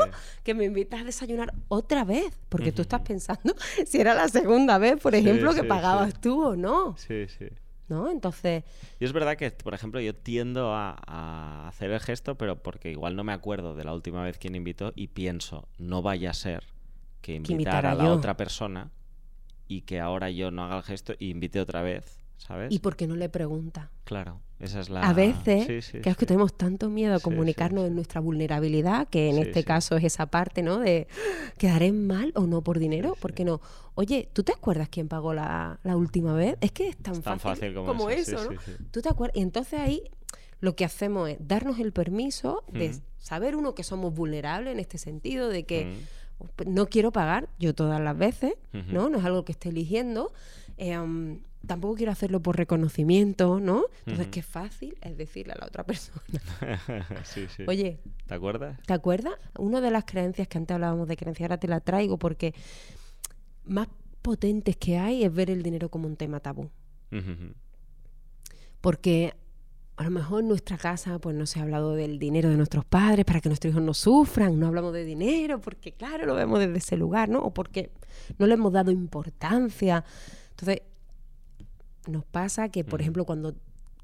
Que me invitas a desayunar otra vez. Porque tú estás pensando [laughs] si era la segunda vez, por ejemplo, que pagabas tú o no. Sí, sí. ¿no? Entonces... Y es verdad que, por ejemplo, yo tiendo a, a, hacer el gesto, pero porque igual no me acuerdo de la última vez quien invitó y pienso, no vaya a ser que invitar, a la otra persona y que ahora yo no haga el gesto y invite otra vez, ¿sabes? ¿Y por qué no le pregunta? Claro, esa es la... A veces, que es que tenemos tanto miedo a comunicarnos en nuestra vulnerabilidad, que en este caso es esa parte, ¿no? De, ¿quedaré mal o no por dinero? ¿Por qué no? Oye, ¿tú te acuerdas quién pagó la, última vez? Es que es tan, fácil, como, eso, ¿no? ¿Tú te acuerdas? Y entonces ahí lo que hacemos es darnos el permiso de saber uno que somos vulnerables en este sentido, de que no quiero pagar yo todas las veces, ¿no? No es algo que esté eligiendo. Em, tampoco quiero hacerlo por reconocimiento, ¿no? Entonces, qué fácil es decirle a la otra persona. [laughs] sí, sí. Oye, ¿te acuerdas? ¿Te acuerdas? Una de las creencias que antes hablábamos de creencia, ahora te la traigo porque más potentes que hay es ver el dinero como un tema tabú. Porque a lo mejor en nuestra casa pues no se ha hablado del dinero de nuestros padres para que nuestros hijos no sufran, no hablamos de dinero porque claro, lo vemos desde ese lugar, ¿no? O porque no le hemos dado importancia. Entonces, nos pasa que, por ejemplo, cuando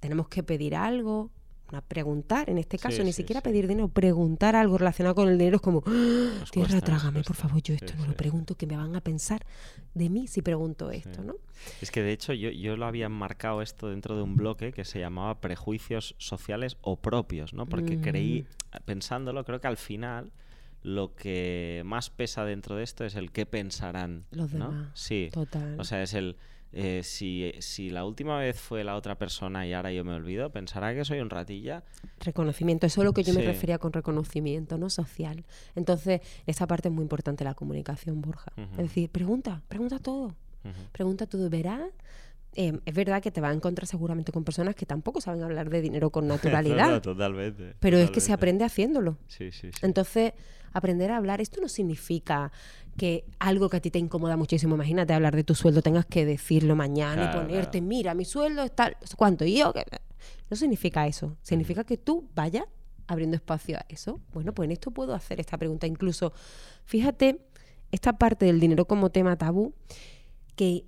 tenemos que pedir algo, una preguntar, en este caso, ni siquiera pedir dinero, preguntar algo relacionado con el dinero es como, ¡Ah! tierra, trágame, por favor, yo esto no lo pregunto, que me van a pensar de mí si pregunto esto, ¿no? Es que de hecho yo, yo lo había marcado esto dentro de un bloque que se llamaba prejuicios sociales o propios, ¿no? Porque creí, mm. pensándolo, creo que al final lo que más pesa dentro de esto es el qué pensarán. Los demás. Sí. Total. O sea, es el eh, si, si, la última vez fue la otra persona y ahora yo me olvido, pensará que soy un ratilla. Reconocimiento, eso es lo que yo me refería con reconocimiento, ¿no? Social. Entonces, esta parte es muy importante, la comunicación, Borja. Es decir, pregunta, pregunta todo. Pregunta todo, verás. Eh, es verdad que te va a encontrar seguramente con personas que tampoco saben hablar de dinero con [laughs] naturalidad. totalmente. Pero es que se aprende haciéndolo. Sí, sí, sí. Entonces, aprender a hablar, esto no significa que algo que a ti te incomoda muchísimo, imagínate hablar de tu sueldo, tengas que decirlo mañana y ponerte, mira, mi sueldo está, ¿cuánto? Y yo, no significa eso, significa que tú vayas abriendo espacio a eso. Bueno, pues en esto puedo hacer esta pregunta. Incluso, fíjate, esta parte del dinero como tema tabú, que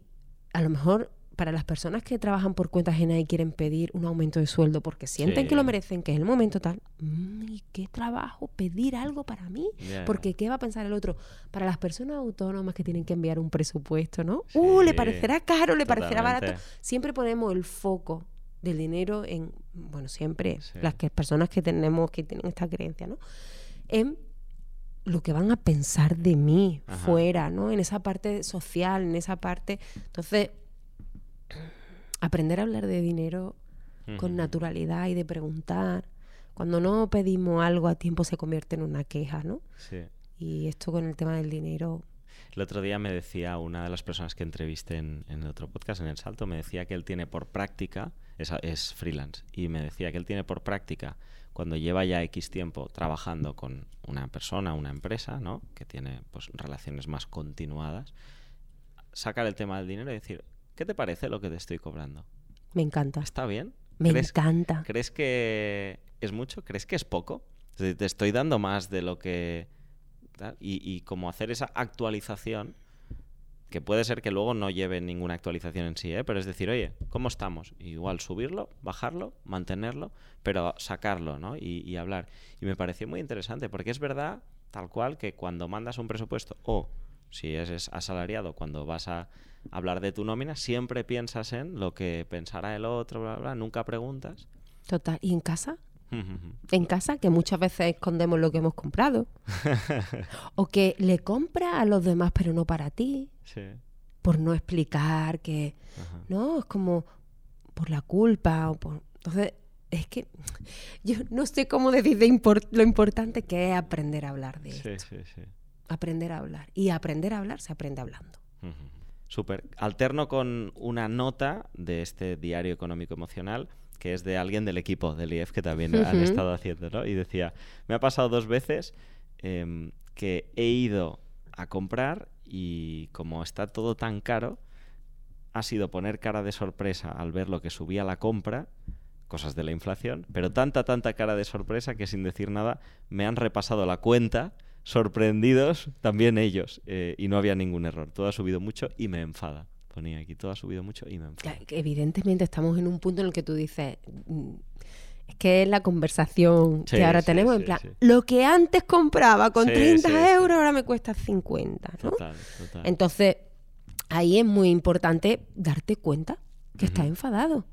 a lo mejor para las personas que trabajan por cuenta ajena y quieren pedir un aumento de sueldo porque sienten que lo merecen, que es el momento tal, mm, ¿y qué trabajo pedir algo para mí? Porque ¿qué va a pensar el otro? Para las personas autónomas que tienen que enviar un presupuesto, ¿no? Uh, le parecerá caro, le parecerá barato. Siempre ponemos el foco del dinero en, bueno, siempre las que, personas que tenemos, que tienen esta creencia, ¿no? En lo que van a pensar de mí fuera, ¿no? En esa parte social, en esa parte. Entonces, aprender a hablar de dinero con naturalidad y de preguntar. Cuando no pedimos algo a tiempo se convierte en una queja, ¿no? Sí. Y esto con el tema del dinero. El otro día me decía una de las personas que entrevisté en, en otro podcast, en El Salto, me decía que él tiene por práctica, es, es freelance, y me decía que él tiene por práctica, cuando lleva ya X tiempo trabajando con una persona, una empresa, ¿no? Que tiene pues, relaciones más continuadas, sacar el tema del dinero y decir, ¿Qué te parece lo que te estoy cobrando? Me encanta. ¿Está bien? Me encanta. ¿Crees que es mucho? ¿Crees que es poco? Te estoy dando más de lo que... Y, y como hacer esa actualización, que puede ser que luego no lleve ninguna actualización en sí, ¿eh? pero es decir, oye, ¿cómo estamos? Igual subirlo, bajarlo, mantenerlo, pero sacarlo, ¿no? Y, y hablar. Y me pareció muy interesante, porque es verdad, tal cual, que cuando mandas un presupuesto o si eres asalariado, cuando vas a hablar de tu nómina, siempre piensas en lo que pensará el otro, bla, bla, nunca preguntas. Total. ¿Y en casa? [laughs] en casa, que muchas veces escondemos lo que hemos comprado. [laughs] o que le compra a los demás, pero no para ti. Sí. por no explicar, que, ¿no? Es como por la culpa o por... Entonces, es que yo no sé cómo decir lo importante que es aprender a hablar de esto. Sí, sí, sí. Aprender a hablar. Y aprender a hablar se aprende hablando. Súper. Alterno con una nota de este diario económico emocional que es de alguien del equipo del IEF que también han estado haciendo, ¿no? Y decía, me ha pasado dos veces em, que he ido a comprar y como está todo tan caro, ha sido poner cara de sorpresa al ver lo que subía la compra, cosas de la inflación, pero tanta, tanta cara de sorpresa que sin decir nada me han repasado la cuenta, sorprendidos también ellos, eh, y no había ningún error. Todo ha subido mucho y me enfada. Ponía aquí, todo ha subido mucho y me enfada. evidentemente estamos en un punto en el que tú dices, mm, es que es la conversación que ahora tenemos, en plan, lo que antes compraba con 30 euros ahora me cuesta 50, ¿no? Total, total. Entonces, ahí es muy importante darte cuenta que estás enfadado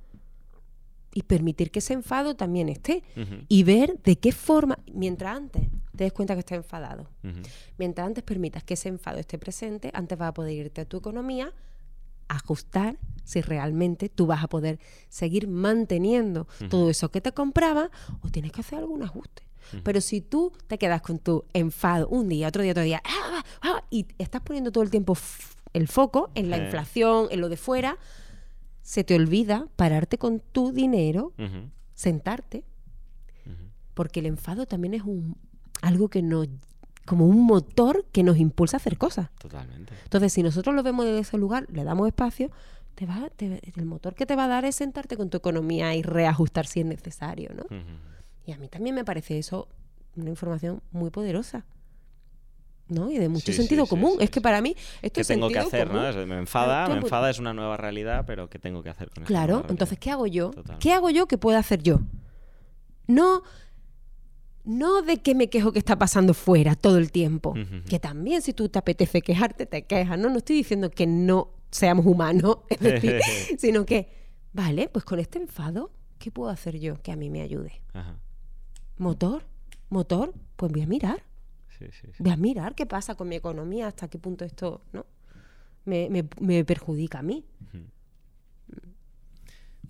y permitir que ese enfado también esté y ver de qué forma, mientras antes te des cuenta que estás enfadado, mientras antes permitas que ese enfado esté presente, antes vas a poder irte a tu economía, ajustar si realmente tú vas a poder seguir manteniendo todo eso que te compraba o tienes que hacer algún ajuste. Pero si tú te quedas con tu enfado un día, otro día, otro día, ¡ah, ah, ah! y estás poniendo todo el tiempo el foco en la inflación, en lo de fuera, se te olvida pararte con tu dinero, sentarte, porque el enfado también es un algo que nos como un motor que nos impulsa a hacer cosas. Totalmente. Entonces, si nosotros lo vemos desde ese lugar, le damos espacio, te va, el motor que te va a dar es sentarte con tu economía y reajustar si es necesario, ¿no? Y a mí también me parece eso una información muy poderosa. ¿No? Y de mucho sentido común. es que para mí esto ¿Qué tengo que hacer, ¿no? Me enfada, me enfada, es una nueva realidad, pero ¿qué tengo que hacer con? Claro, entonces, ¿qué hago yo? ¿Qué hago yo que pueda hacer yo? No, no de que me quejo que está pasando fuera todo el tiempo, que también si tú te apetece quejarte, te quejas, ¿no? No estoy diciendo que no seamos humanos, [laughs] es decir, [laughs] sino que, vale, pues con este enfado, ¿qué puedo hacer yo que a mí me ayude? Motor, motor, pues voy a mirar. Voy a mirar qué pasa con mi economía, hasta qué punto esto ¿no? me, perjudica a mí.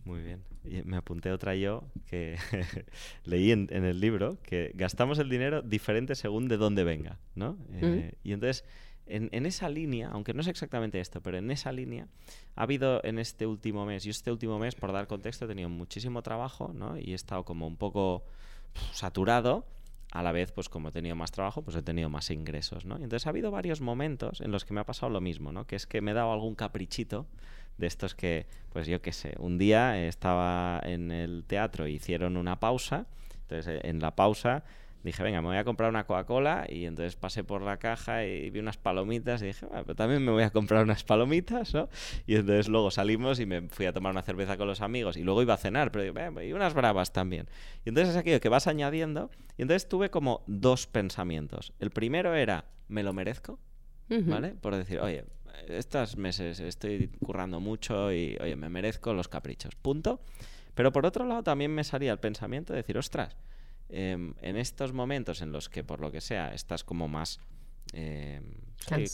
Muy bien. me apunté otra yo que [laughs] leí en, el libro que gastamos el dinero diferente según de dónde venga, ¿no? Eh, y entonces, en, en, esa línea, aunque no es exactamente esto, pero en esa línea ha habido en este último mes, y este último mes, por dar contexto, he tenido muchísimo trabajo, ¿no? Y he estado como un poco saturado a la vez, pues como he tenido más trabajo, pues he tenido más ingresos, ¿no? Y entonces ha habido varios momentos en los que me ha pasado lo mismo, ¿no? Que es que me he dado algún caprichito de estos que, pues yo qué sé, un día estaba en el teatro, hicieron una pausa, entonces en la pausa dije, venga, me voy a comprar una Coca-Cola y entonces pasé por la caja y vi unas palomitas y dije, bueno, pero también me voy a comprar unas palomitas, ¿no? Y entonces luego salimos y me fui a tomar una cerveza con los amigos y luego iba a cenar, pero digo, y unas bravas también. Y entonces es aquello que vas añadiendo y entonces tuve como dos pensamientos. El primero era, ¿me lo merezco? ¿Vale? Por decir, oye, estos meses estoy currando mucho y, oye, me merezco los caprichos, punto. Pero por otro lado también me salía el pensamiento de decir, ostras, Em, en estos momentos en los que por lo que sea estás como más em,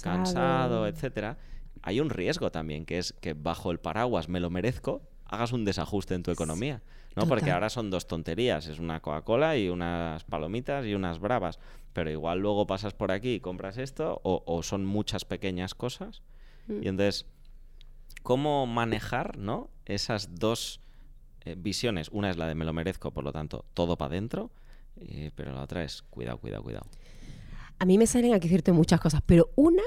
cansado. etcétera, hay un riesgo también que es que bajo el paraguas me lo merezco hagas un desajuste en tu economía. ¿no? Porque ahora son dos tonterías, es una Coca-Cola y unas palomitas y unas bravas, pero igual luego pasas por aquí y compras esto o, son muchas pequeñas cosas. Mm. Y entonces, ¿cómo manejar ¿no? esas dos eh, visiones? Una es la de me lo merezco, por lo tanto, todo para adentro, eh, pero la otra es cuidado, cuidado, cuidado. A mí me salen aquí cierto muchas cosas, pero una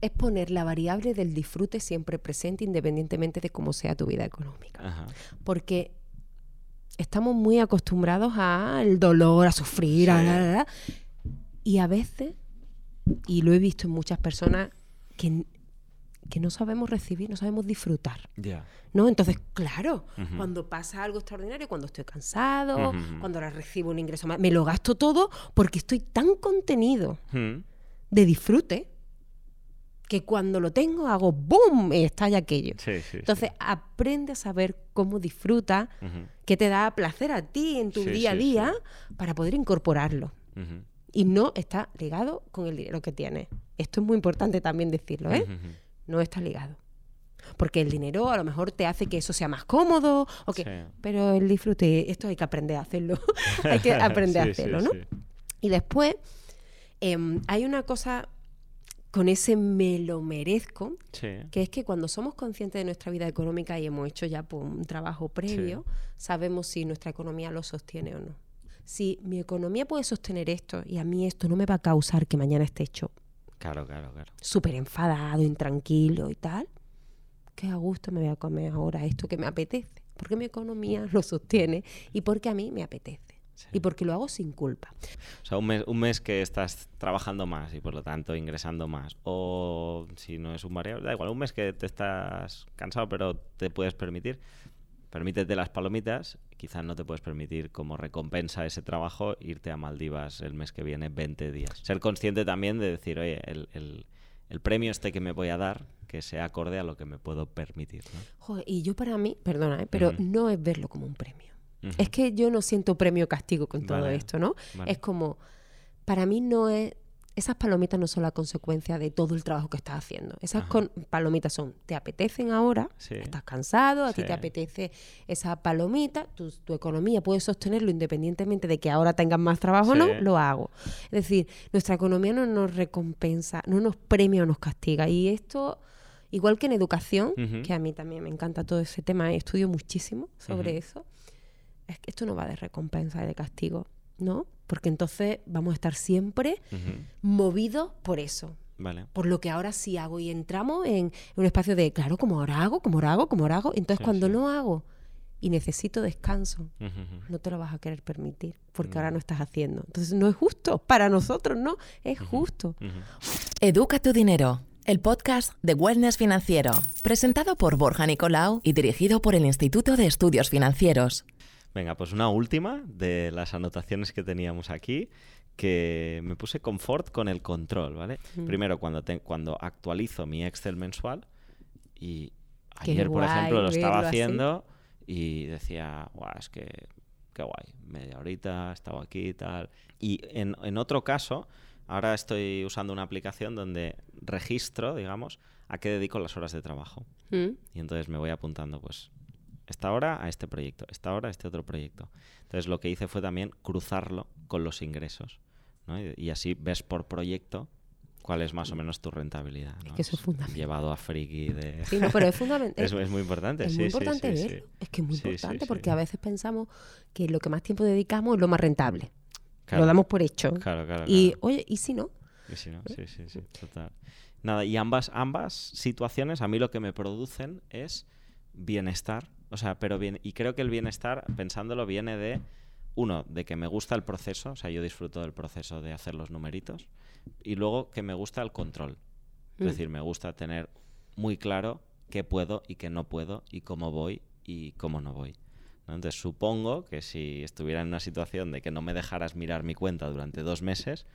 es poner la variable del disfrute siempre presente independientemente de cómo sea tu vida económica. Porque estamos muy acostumbrados al dolor, a sufrir, a, y a veces, y lo he visto en muchas personas, que que no sabemos recibir, no sabemos disfrutar. ¿No? Entonces, claro, cuando pasa algo extraordinario, cuando estoy cansado, cuando ahora recibo un ingreso más, me lo gasto todo porque estoy tan contenido de disfrute que cuando lo tengo hago ¡boom! y estalla aquello. Entonces, aprende a saber cómo disfruta, qué te da placer a ti en tu día a día para poder incorporarlo. Y no está ligado con el dinero que tienes. Esto es muy importante también decirlo, ¿eh? No está ligado. porque el dinero a lo mejor te hace que eso sea más cómodo, o que, pero el disfrute, esto hay que aprender a hacerlo, [laughs] hay que aprender a hacerlo, ¿no? Y después em, hay una cosa con ese me lo merezco, que es que cuando somos conscientes de nuestra vida económica y hemos hecho ya pues, un trabajo previo, sabemos si nuestra economía lo sostiene o no. Si mi economía puede sostener esto y a mí esto no me va a causar que mañana esté hecho claro, claro, claro. súper enfadado, intranquilo y tal, qué a gusto me voy a comer ahora esto que me apetece, porque mi economía lo sostiene y porque a mí me apetece. Y porque lo hago sin culpa. O sea, un mes, un mes que estás trabajando más y por lo tanto ingresando más. O si no es un variable, da igual, un mes que te estás cansado pero te puedes permitir. Permítete las palomitas, quizás no te puedes permitir como recompensa ese trabajo irte a Maldivas el mes que viene 20 días. Ser consciente también de decir, oye, el, el, premio este que me voy a dar, que sea acorde a lo que me puedo permitir. y yo para mí, perdona, ¿eh? pero no es verlo como un premio. Es que yo no siento premio castigo con todo esto, ¿no? Es como, para mí no es, esas palomitas no son la consecuencia de todo el trabajo que estás haciendo. Esas palomitas son, te apetecen ahora, estás cansado, a ti te apetece esa palomita, tu, economía puede sostenerlo independientemente de que ahora tengas más trabajo o no, lo hago. Es decir, nuestra economía no nos recompensa, no nos premia o nos castiga. Y esto... Igual que en educación, que a mí también me encanta todo ese tema, estudio muchísimo sobre eso, es que esto no va de recompensa y de castigo, ¿no? Porque entonces vamos a estar siempre movidos por eso. Vale. Por lo que ahora sí hago. Y entramos en, un espacio de, claro, como ahora hago, como ahora hago, como ahora hago. Entonces, cuando no hago y necesito descanso, no te lo vas a querer permitir, porque ahora no estás haciendo. Entonces, no es justo. Para nosotros, no. Es justo. Educa tu dinero. El podcast de Wellness Financiero, presentado por Borja Nicolau y dirigido por el Instituto de Estudios Financieros. Venga, pues una última de las anotaciones que teníamos aquí, que me puse confort con el control, ¿vale? Mm. Primero, cuando, cuando actualizo mi Excel mensual, y ayer, por ejemplo, lo estaba haciendo y decía, guau, es que qué guay, media horita, estaba aquí y tal. Y en, en otro caso, ahora estoy usando una aplicación donde registro, digamos, a qué dedico las horas de trabajo. Mm. Y entonces me voy apuntando, pues, esta hora a este proyecto, esta hora a este otro proyecto. Entonces lo que hice fue también cruzarlo con los ingresos. ¿no? Y, así ves por proyecto cuál es más o menos tu rentabilidad. Es que eso es fundamental. Llevado a friki de... Sí, no, pero es fundamental. [laughs] es, muy importante, es sí, muy importante Es que es muy importante porque a veces pensamos que lo que más tiempo dedicamos es lo más rentable. Lo damos por hecho. Claro, claro, Y, oye, ¿y si no? Y si no, sí, sí, sí, total. Nada, y ambas, ambas situaciones a mí lo que me producen es bienestar o sea, pero bien, y creo que el bienestar, pensándolo, viene de, uno, de que me gusta el proceso, o sea, yo disfruto del proceso de hacer los numeritos, y luego que me gusta el control. Es mm. decir, me gusta tener muy claro qué puedo y qué no puedo, y cómo voy y cómo no voy. Entonces, supongo que si estuviera en una situación de que no me dejaras mirar mi cuenta durante dos meses,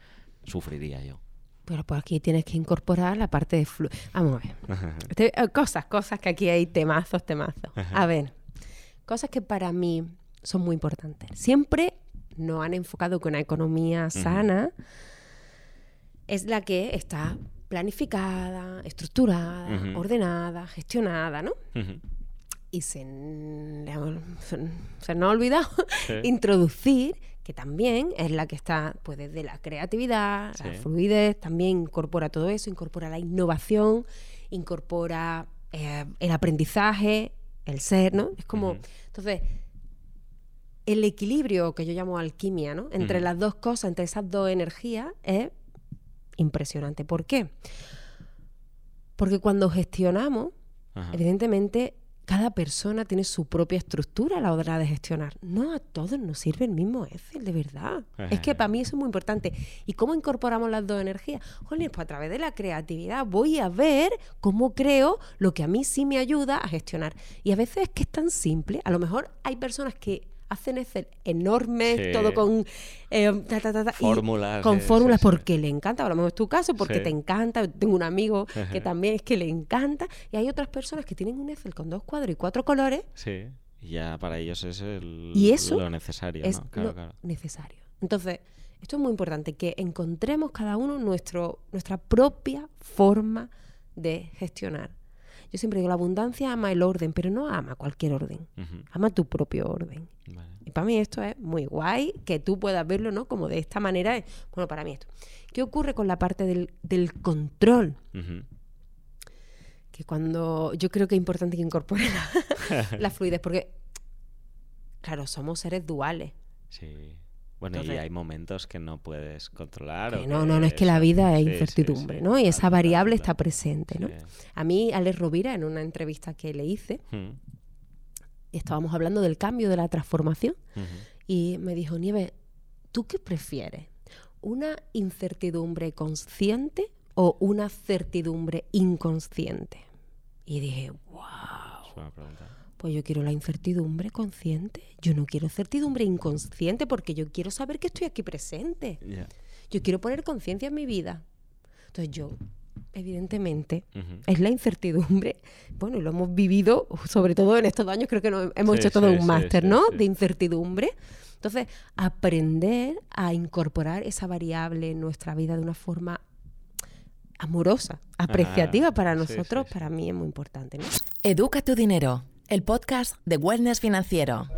sufriría yo. Pero por aquí tienes que incorporar la parte de flu. Vamos a ver. Eh, cosas, cosas que aquí hay temazos, temazos. A ver, cosas que para mí son muy importantes. Siempre nos han enfocado que una economía sana es la que está planificada, estructurada, ordenada, gestionada, ¿no? Y se, se, nos ha olvidado [laughs] introducir que también es la que está pues desde la creatividad, la fluidez, también incorpora todo eso, incorpora la innovación, incorpora eh, el aprendizaje, el ser, ¿no? Es como, entonces, el equilibrio que yo llamo alquimia, ¿no? Entre las dos cosas, entre esas dos energías, es impresionante. ¿Por qué? Porque cuando gestionamos, evidentemente cada persona tiene su propia estructura a la hora de gestionar. No a todos nos sirve el mismo Excel, de verdad. es que para mí eso es muy importante. ¿Y cómo incorporamos las dos energías? Jolín, pues a través de la creatividad voy a ver cómo creo lo que a mí sí me ayuda a gestionar. Y a veces es que es tan simple. A lo mejor hay personas que hacen Excel enormes, todo con eh, fórmulas. Con fórmulas porque le encanta, a lo mejor es tu caso, porque te encanta. Tengo un amigo que también es que le encanta. Y hay otras personas que tienen un Excel con dos cuadros y cuatro colores. Sí, ya para ellos es el, ¿Y eso lo necesario. Es lo necesario. Entonces, esto es muy importante, que encontremos cada uno nuestro, nuestra propia forma de gestionar. Yo siempre digo, la abundancia ama el orden, pero no ama cualquier orden. Ama tu propio orden. Y para mí esto es muy guay, que tú puedas verlo, ¿no? Como de esta manera. Bueno, para mí esto. ¿Qué ocurre con la parte del, control? Que cuando yo creo que es importante que incorpore la, [laughs] fluidez, porque, claro, somos seres duales. Sí. Bueno, y hay momentos que no puedes controlar. no, no, no, es que la vida es incertidumbre, ¿no? Y esa variable está presente, ¿no? A mí, Alex Rovira, en una entrevista que le hice, estábamos hablando del cambio, de la transformación, y me dijo, Nieve, ¿tú qué prefieres? ¿Una incertidumbre consciente o una certidumbre inconsciente? Y dije, wow. Pues yo quiero la incertidumbre consciente. Yo no quiero certidumbre inconsciente porque yo quiero saber que estoy aquí presente. Yo quiero poner conciencia en mi vida. Entonces yo, evidentemente, es la incertidumbre. Bueno, y lo hemos vivido, sobre todo en estos años, creo que hemos hecho todo un máster, ¿no? De incertidumbre. Entonces, aprender a incorporar esa variable en nuestra vida de una forma amorosa, apreciativa para nosotros, para mí es muy importante. ¿no? Educa tu dinero el podcast de Wellness Financiero.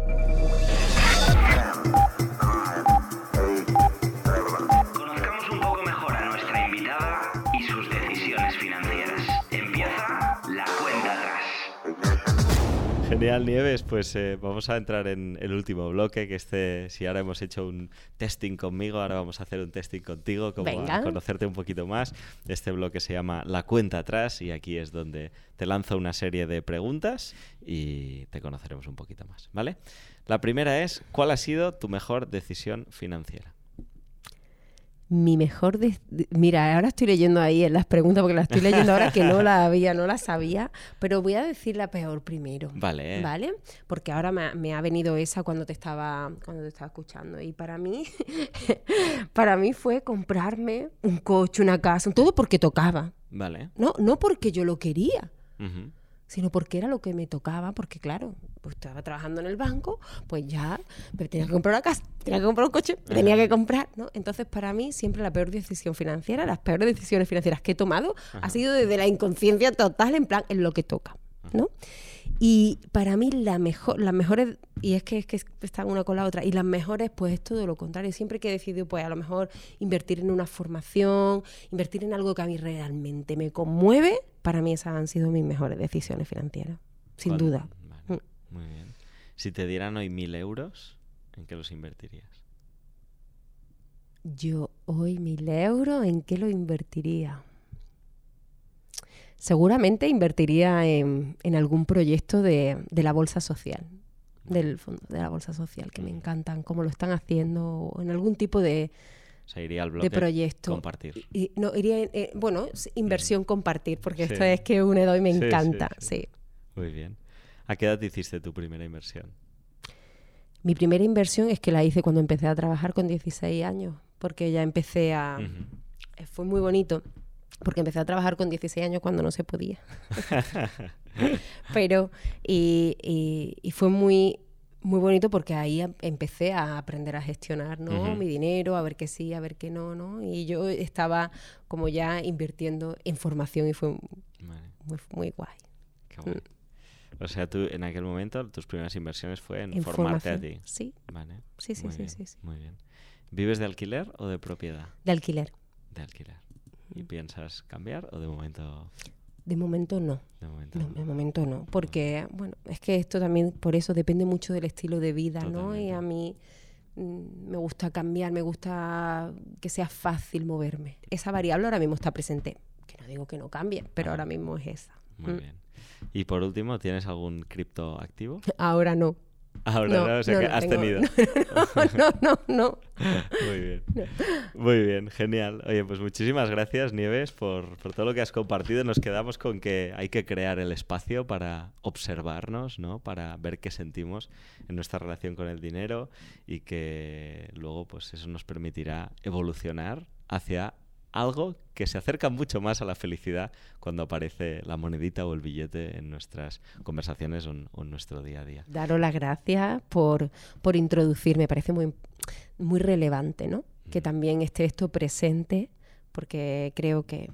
Genial, Nieves. Pues eh, vamos a entrar en el último bloque, que este, si ahora hemos hecho un testing conmigo, ahora vamos a hacer un testing contigo, como a conocerte un poquito más. Este bloque se llama La cuenta atrás y aquí es donde te lanzo una serie de preguntas y te conoceremos un poquito más, ¿vale? La primera es, ¿cuál ha sido tu mejor decisión financiera? Mi mejor... Mira, ahora estoy leyendo ahí en las preguntas porque las estoy leyendo ahora que no la había, no la sabía, pero voy a decir la peor primero. Vale. ¿Vale? Porque ahora me, ha venido esa cuando te estaba cuando te estaba escuchando y para mí [laughs] para mí fue comprarme un coche, una casa, todo porque tocaba. Vale. No, no porque yo lo quería sino porque era lo que me tocaba, porque claro, pues estaba trabajando en el banco, pues ya tenía que comprar una casa, tenía que comprar un coche, tenía que comprar, ¿no? Entonces, para mí, siempre la peor decisión financiera, las peores decisiones financieras que he tomado, ha sido desde la inconsciencia total, en plan, en lo que toca, ¿no? Y para mí la mejor, las mejores, y es que, es que están una con la otra, y las mejores pues es todo lo contrario. Siempre que he decidido pues a lo mejor invertir en una formación, invertir en algo que a mí realmente me conmueve, para mí esas han sido mis mejores decisiones financieras, sin duda. Mm. Muy bien. Si te dieran hoy mil euros, ¿en qué los invertirías? Yo hoy mil euros, ¿en qué lo invertiría? Seguramente invertiría en, algún proyecto de, la bolsa social, del fondo de la bolsa social, que me encantan, cómo lo están haciendo, o en algún tipo de, iría al bloque de proyecto. Compartir. Y, no, iría, eh, bueno, inversión compartir, porque esto es que une doy me encanta, sí, Muy bien. ¿A qué edad hiciste tu primera inversión? Mi primera inversión es que la hice cuando empecé a trabajar con 16 años, porque ya empecé a... Fue muy bonito porque empecé a trabajar con 16 años cuando no se podía. [laughs] Pero, y, y, fue muy, muy bonito porque ahí em, empecé a aprender a gestionar ¿no? mi dinero, a ver qué sí, a ver qué no, ¿no? Y yo estaba como ya invirtiendo en formación y fue muy, muy guay. Mm. O sea, tú en aquel momento tus primeras inversiones fue en, formarte a ti. Sí. Vale. Sí, sí, sí, sí, Muy bien. ¿Vives de alquiler o de propiedad? De alquiler. De alquiler. ¿Y piensas cambiar o de momento...? De momento no. De momento no, de momento no. Porque, bueno, es que esto también, por eso depende mucho del estilo de vida, ¿no? Y a mí mm, me gusta cambiar, me gusta que sea fácil moverme. Esa variable ahora mismo está presente. Que no digo que no cambie, pero ahora mismo es esa. Muy mm. bien. Y por último, ¿tienes algún cripto activo? Ahora no. Ahora no, o sea que has tenido. [laughs] No, no, no, Muy bien. Muy bien, genial. Oye, pues muchísimas gracias, Nieves, por, por, todo lo que has compartido. Nos quedamos con que hay que crear el espacio para observarnos, ¿no? Para ver qué sentimos en nuestra relación con el dinero y que luego, pues eso nos permitirá evolucionar hacia algo que se acerca mucho más a la felicidad cuando aparece la monedita o el billete en nuestras conversaciones o en, nuestro día a día. Daros las gracias por, por introducir, me parece muy, muy relevante, ¿no? Que también esté esto presente, porque creo que,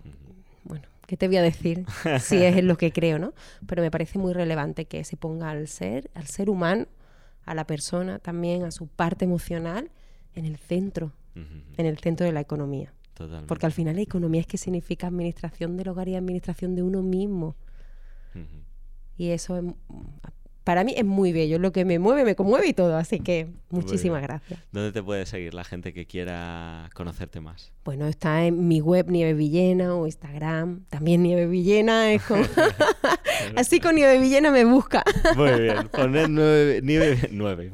bueno, ¿qué te voy a decir? [laughs] si es en lo que creo, ¿no? Pero me parece muy relevante que se ponga al ser, al ser humano, a la persona también, a su parte emocional, en el centro, en el centro de la economía. Porque al final la economía es que significa administración del hogar y administración de uno mismo. Y eso es, para mí es muy bello, lo que me mueve, me conmueve y todo, así que muchísimas gracias. ¿Dónde te puede seguir la gente que quiera conocerte más? Bueno, está en mi web Nieve Villena o Instagram, también Nieve Villena, [laughs] es [laughs] así con Nieve Villena me busca. Muy bien, [laughs] poned nueve, nieve, nueve,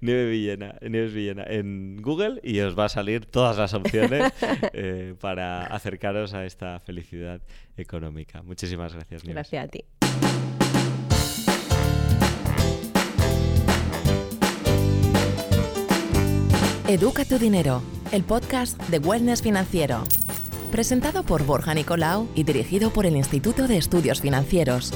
Nieve Villena, Nieves Villena en Google y os va a salir todas las opciones eh, para acercaros a esta felicidad económica. Muchísimas gracias, Nieves. Gracias a ti. Educa tu dinero, el podcast de Wellness Financiero. Presentado por Borja Nicolau y dirigido por el Instituto de Estudios Financieros.